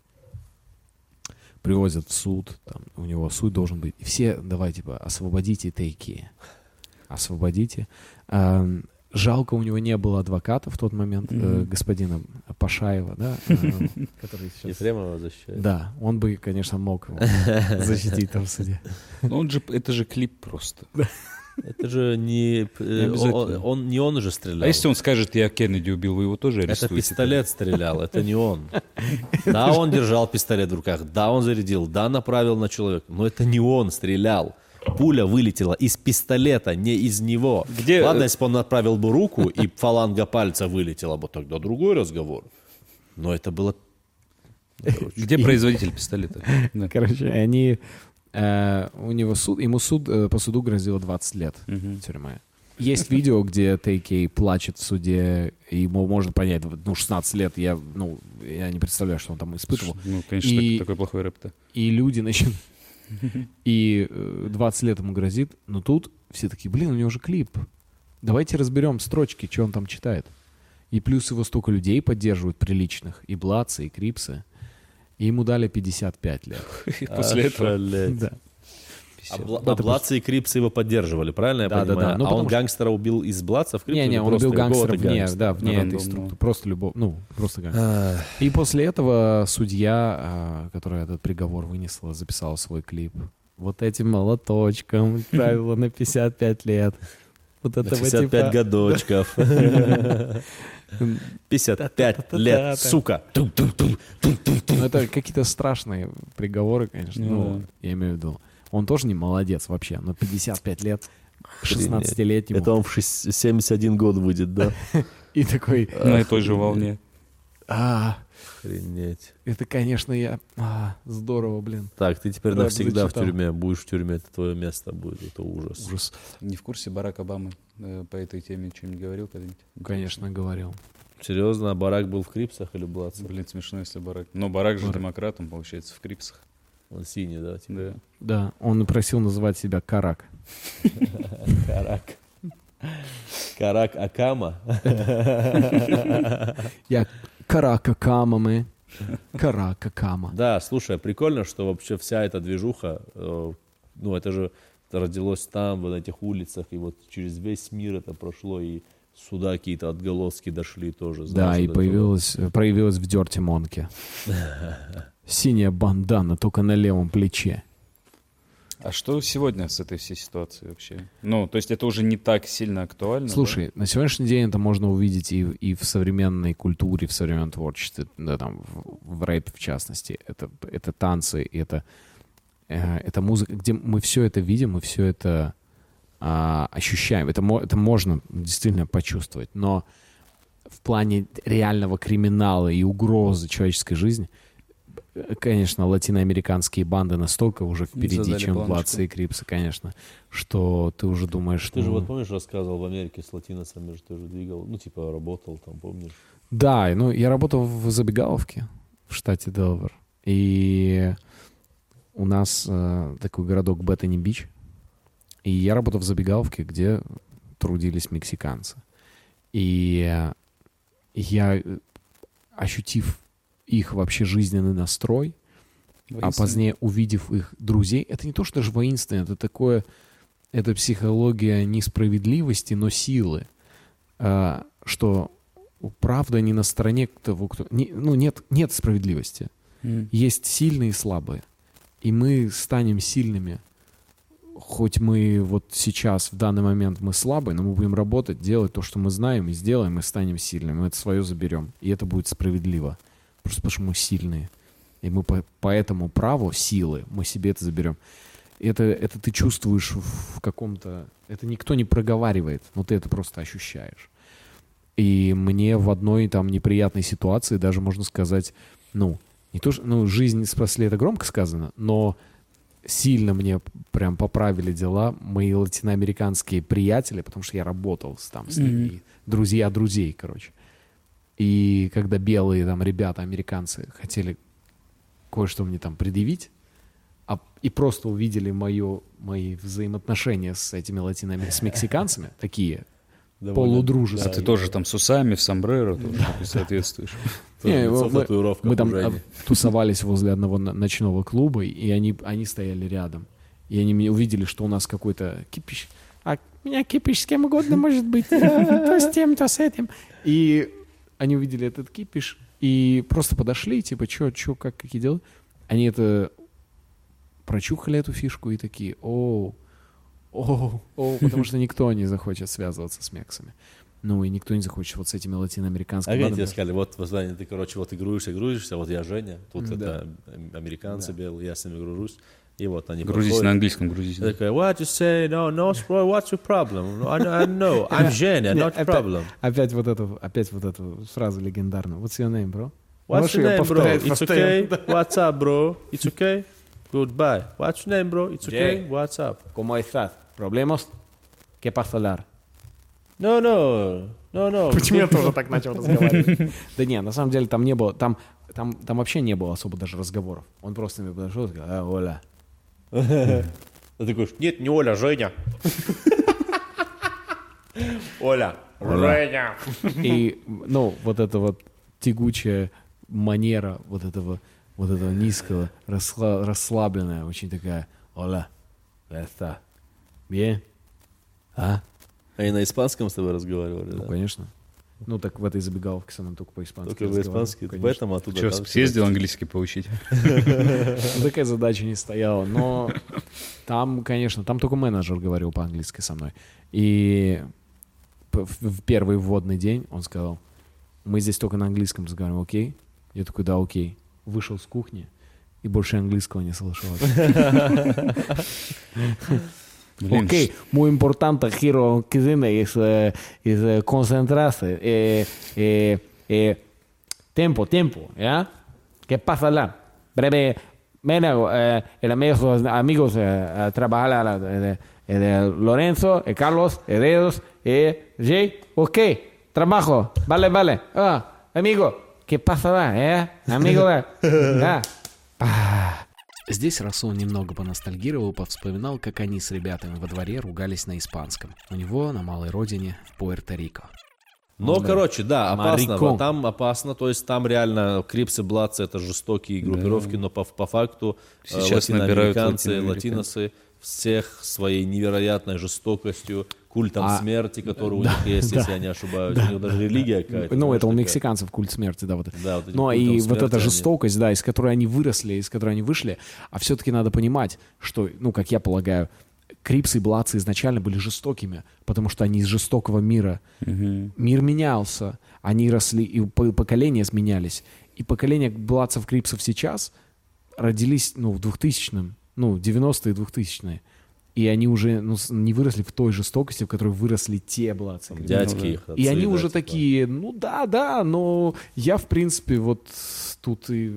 A: Привозят в суд, там, у него суд должен быть. И все, давай, типа, освободите Тейки. Освободите. А, жалко, у него не было адвоката в тот момент, э,
C: Мгм.
A: господина Пашаева, да, э, который сейчас...
B: Ефремова защищает.
A: Да, он бы, конечно, мог его защитить там в суде.
C: Ну, он же, это же клип просто.
B: Это же не... э,
C: Не
B: он, он- не он же стрелял.
C: А если он скажет, я Кеннеди убил, вы его тоже
B: Это
C: арестуете?
B: пистолет стрелял, это не он. Да, он держал пистолет в руках, да, он зарядил, да, направил на человека, но это не он стрелял. Пуля вылетела из пистолета, не из него.
C: Где-
B: Ладно, если бы он направил бы руку, и фаланга пальца вылетела бы, тогда другой разговор. Но это было...
C: Где производитель пистолета?
A: Короче, они... э, у него суд, ему суд, э, по суду грозило 20 лет
C: Мгм.
A: тюрьмы. Есть видео, где Тейкей плачет в суде, и ему можно понять, ну, 16 лет, я, ну, я не представляю, что он там испытывал.
C: Ну, конечно,
A: И-
C: так- такой плохой рэп-то.
A: И люди начинают... И э, 20 лет ему грозит, но тут все такие, блин, у него же клип. Давайте разберем строчки, что он там читает. И плюс его столько людей поддерживают приличных, и Блацы, и Крипсы. И ему дали 55 лет.
C: И после этого...
A: Да.
B: А, Бла- а Блацы и Крипсы его поддерживали, правильно я
A: Да, да,
B: понимаю?
A: да. Ну,
B: а
A: потому
B: он
A: что-
B: гангстера убил из Блацев? Крипсов
A: Не-не,
B: или
A: он
B: просто
A: убил гангстера вне,
B: гангстера?
A: да, вне этой
C: Рандомного.
A: структуры. Просто любовь, ну, просто гангстер.
B: А,
A: И после этого судья, а, которая этот приговор вынесла, записала свой клип. Вот этим молоточком правило на 55 лет. Вот этого
B: 55
A: типа.
B: годочков. 55 лет, сука.
A: Ну, это какие-то страшные приговоры, конечно.
C: Ну
A: Ну, я имею в виду. Он тоже не молодец вообще, но 55 лет, 16-летнему.
B: Это он в шесть- 71 год выйдет, да?
A: И такой,
C: На той же волне.
A: а,
B: Охренеть.
A: это, конечно, я... а, здорово, блин.
B: Так, ты теперь
A: Рэп
B: навсегда в
A: зачитал.
B: тюрьме. Будешь в тюрьме, это твое место будет. Это ужас.
A: Ужас.
C: Не в курсе Барак Обамы э, по этой теме что-нибудь говорил когда-нибудь?
A: Конечно, говорил.
B: Серьезно, а Барак был в Крипсах или Блацах?
C: Блин, смешно, если Барак. Но Барак же
A: Барак.
C: демократ, он, получается, в Крипсах.
B: Он синий, да? типа?
C: Да.
A: Да, он просил называть себя Карак.
B: Карак. Карак Акама.
A: Я Карака Кама мы. Карака Кама.
B: Да, слушай, прикольно, что вообще вся эта движуха, э, ну это же родилось там, вот на этих улицах, и вот через весь мир это прошло, и сюда какие-то отголоски дошли тоже.
A: Да,
B: знаешь,
A: и
B: вот это
A: появилась, проявилась в Дерти Монке. Синяя бандана только на левом плече.
C: А что сегодня с этой всей ситуацией вообще? Ну, то есть это уже не так сильно актуально? да?
A: Слушай, на сегодняшний день это можно увидеть и, и в современной культуре, в современном творчестве, да, там, в, в рэпе в частности. Это, это танцы, это, э, это музыка, где мы все это видим, мы все это а, ощущаем. Это, это можно действительно почувствовать. Но в плане реального криминала и угрозы человеческой жизни, э, конечно, латиноамериканские банды настолько уже впереди,
C: Задали
A: чем
C: планочку.
A: Блацы и Крипсы, конечно, что ты уже думаешь,
B: Ты же
A: ну,
B: вот помнишь, рассказывал в Америке с латиносами, что ты же двигал, ну типа работал там, помнишь?
A: Да, ну я работал в забегаловке в штате Делавер. И у нас э, такой городок Беттани-Бич. И я работал в забегаловке, где трудились мексиканцы. И я, э, ощутив их вообще жизненный настрой, а позднее увидев их друзей, это не то, что даже воинственно, это такое, это психология несправедливости, но силы, А, что правда не на стороне того, кто... не- ну, нет, нет справедливости.
C: М.
A: Есть сильные и слабые. И мы станем сильными. Хоть мы вот сейчас, в данный момент, мы слабые, но мы будем работать, делать то, что мы знаем, и сделаем, и станем сильными. Мы это свое заберем. И это будет справедливо. Просто потому что мы сильные. И мы по, по этому праву силы мы себе это заберем. Это, это ты чувствуешь в каком-то... Это никто не проговаривает, но ты это просто ощущаешь. И мне в одной там неприятной ситуации даже можно сказать, ну, не то, что, ну, жизнь спасли, это громко сказано, но сильно мне прям поправили дела мои латиноамериканские приятели, потому что я работал с, там с ними, и друзья друзей, короче. И когда белые там ребята, американцы, хотели кое-что мне там предъявить, а, и просто увидели мое, мои взаимоотношения с этими латиноамер... с мексиканцами, такие
B: Довольно-
C: А
A: полудружеские.
C: ты тоже там с усами, в сомбреро тоже ты соответствуешь.
B: Тоже
A: Не, мы- Мы там тусовались возле одного ночного клуба, и они, они стояли рядом. И они меня увидели, что у нас какой-то кипиш. А у меня кипиш с кем угодно может быть. То с тем, то с этим. И они увидели этот кипиш и просто подошли, типа, что, что, как, какие дела? Они это прочухали эту фишку и такие, о, о, о, потому что никто не захочет связываться с мексами. Ну и никто не захочет вот с этими
B: А
A: латиноамериканскими
B: как
A: бандами.
B: тебе сказали, вот, Ваня, ты, короче, вот игруешься, грузишься, вот я Женя, тут
A: Да.
B: это ам- американцы белые, я с ними гружусь, и вот они
C: Грузись
B: проходят.
C: на английском, грузись.
B: Я такой, what you say, no, no, what's your problem? I, I know, I'm Женя, not
A: опять-
B: problem.
A: Опять вот эту, опять вот эту фразу легендарную. What's your name, bro?
B: What's
A: Можешь
B: your name, bro?
A: повторять
B: It's okay. What's up, bro? It's okay. Goodbye. What's your name, bro? It's okay. What's up?
A: ¿Cómo estás? ¿Problemas? ¿Qué pasa, Lar?
B: No, no, no, no.
A: Почему я тоже так начал разговаривать? Да не, на самом деле там не было, там, там, там вообще не было особо даже разговоров. Он просто мне подошел и сказал, а, Оля.
B: Ты такой, нет, не Оля, Женя. Оля. Женя.
A: И, ну, вот эта вот тягучая манера вот этого, вот этого низкого, расслабленная, очень такая, Оля, это, bien? А?
B: Они на испанском с тобой разговаривали,
A: Ну,
B: да?
A: конечно. Ну, так в этой забегаловке со мной только по-испански
B: Только по-испански.
A: конечно.
B: Поэтому оттуда...
C: Че,
B: там
C: съездил английский поучить?
A: Ну, такая задача не стояла. Но там, конечно, там только менеджер говорил по-английски со мной. И в в первый вводный день он сказал, мы здесь только на английском разговариваем, окей? Я такой, да, окей. Вышел с кухни и больше английского не слышал.
C: Porque
A: okay. muy importante quiero que dime es, eh, es eh, concentrarse. Eh, eh, eh. Tiempo, tiempo, ¿ya? ¿Qué pasa lá? Breve, mira, eh, el amigo, amigos a trabajar de, de, de, Lorenzo, de Carlos, Heredos, eh, Jay, ok, trabajo, vale, vale. Ah, amigo, ¿qué pasa lá? Eh? Amigo, lá.
G: Здесь Расул немного поностальгировал, повспоминал, как они с ребятами во дворе ругались на испанском. У него на малой родине в Пуэрто-Рико.
B: Но, короче, да, опасно.
A: Марико.
B: Вот Там опасно. То есть там реально крипсы, бладцы, это жестокие группировки, но по, по факту э,
C: Сейчас
B: латиноамериканцы. латиносы всех своей невероятной жестокостью, культом
A: А,
B: смерти, который у них есть, если я не ошибаюсь. У них даже религия какая-то.
A: Ну, это у
B: такая.
A: мексиканцев культ смерти, да, вот это.
B: Да, вот этим
A: Ну, и вот
B: смерти
A: эта
B: они-
A: жестокость, да, из которой они выросли, из которой они вышли, а все-таки надо понимать, что, ну, как я полагаю, Крипсы и Бладцы изначально были жестокими, потому что они из жестокого мира. Мир менялся, они росли, и по- поколения сменялись. И поколения Бладцев, Крипсов сейчас родились, ну, в 2000-м, ну, 90-е, 2000-е. И они уже ну, не выросли в той жестокости, в которой выросли те. Крипсы.
B: Дядьки их.
A: И
B: отцы,
A: они
B: да,
A: уже
B: типа.
A: такие, ну да, да, но я, в принципе, вот тут и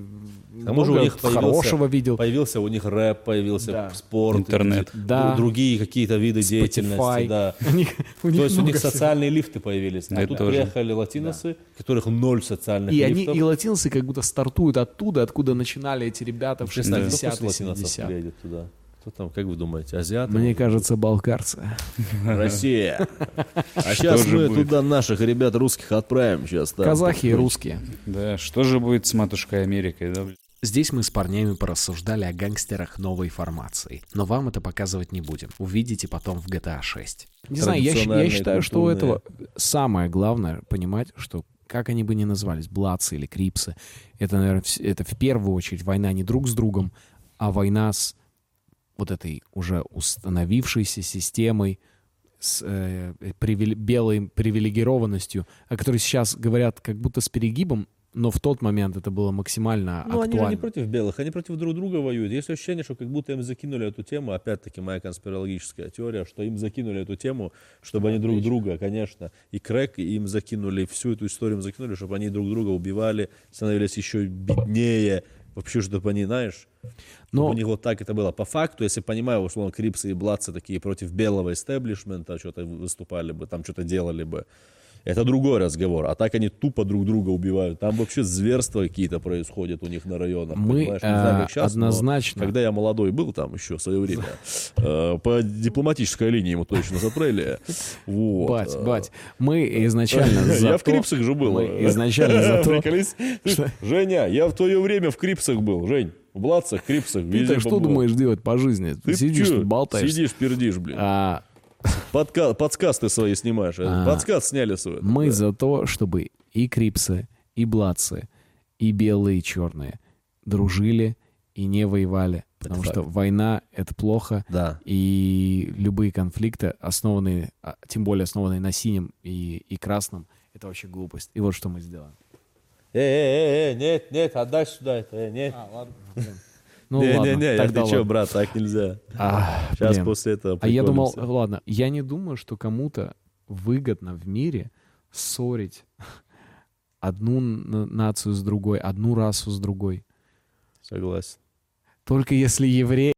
B: К тому же у них появился,
A: хорошего видел.
B: появился у них рэп, появился
A: Да.
B: спорт,
C: Интернет.
B: дру-
A: Да.
B: другие какие-то виды деятельности.
A: Spotify.
B: Да.
A: У них, у них
B: То есть у них
A: всего.
B: социальные лифты появились. А
C: Это
B: тут
C: тоже.
B: приехали латиносы, у которых ноль социальных
A: И они,
B: лифтов.
A: и латинцы как будто стартуют оттуда, откуда начинали эти ребята в
B: Интересно, а кто
A: 60-е,
B: после латиносов
A: 70-е.
B: Кто там, как вы думаете, азиаты?
A: Мне кажется, балкарцы.
B: Россия. А сейчас
C: же
B: мы туда наших ребят русских отправим. Сейчас.
A: Казахи и русские.
C: Да, что же будет с матушкой Америкой, да?
H: Здесь мы с парнями порассуждали о гангстерах новой формации, но вам это показывать не будем. Увидите потом в GTA 6.
A: Не знаю, я, я считаю, что у этого самое главное понимать, что как они бы ни назывались, Бладсы или Крипсы, это, наверное, это в первую очередь война не друг с другом, а война с вот этой уже установившейся системой, с э, привиле- белой привилегированностью, о которой сейчас говорят как будто с перегибом, но в тот момент это было максимально
B: Ну, они
A: актуально.
B: не против белых, они против друг друга воюют. Есть ощущение, что как будто им закинули эту тему, опять-таки моя конспирологическая теория, что им закинули эту тему, чтобы они друг друга, конечно, и крэк, им закинули, всю эту историю им закинули, чтобы они друг друга убивали, становились еще беднее, вообще, чтобы они, знаешь,
A: Но-
B: чтобы у них вот так это было. По факту, если понимаю, условно, Крипсы и Бладсы такие против белого истеблишмента что-то выступали бы, там что-то делали бы, это другой разговор. А так они тупо друг друга убивают. Там вообще зверства какие-то происходят у них на районах.
A: Мы?
B: Не знаю, как
A: э,
B: щас, но
A: однозначно-
B: когда я молодой был там еще в свое время, э, по дипломатической линии ему точно запрели. Вот.
A: Бать,
B: Э,
A: бать, мы изначально за
B: Я в Крипсах же был.
A: изначально за то,
B: Женя, я в твое время в Крипсах был. Жень, в Бладцах, Крипсах,
A: Ты
B: везде
A: что думаешь делать по жизни?
B: Ты
A: сидишь, болтаешь.
B: Сидишь, пердишь, блин.
A: А,
B: Подка- Подскасты свои снимаешь.
A: А.
B: Подкаст сняли свой.
A: мы
B: Да.
A: за то, чтобы и крипсы, и бладцы, и белые, и черные дружили и не воевали. Потому
B: факт.
A: что война — это плохо,
B: Да.
A: и любые конфликты, основанные, а, тем более основанные на синем и, и красном, это вообще глупость. И вот что мы сделаем.
B: Эй, нет, нет, отдай сюда это, э, нет.
A: Ну
B: не,
A: ладно,
B: не, не,
A: тогда
B: ты
A: ладно.
B: брат, так нельзя.
A: А,
B: Сейчас
A: блин.
B: после этого
A: А я думал, ладно, я не думаю, что кому-то выгодно в мире ссорить одну нацию с другой, одну расу с другой.
B: Согласен.
A: Только если евреи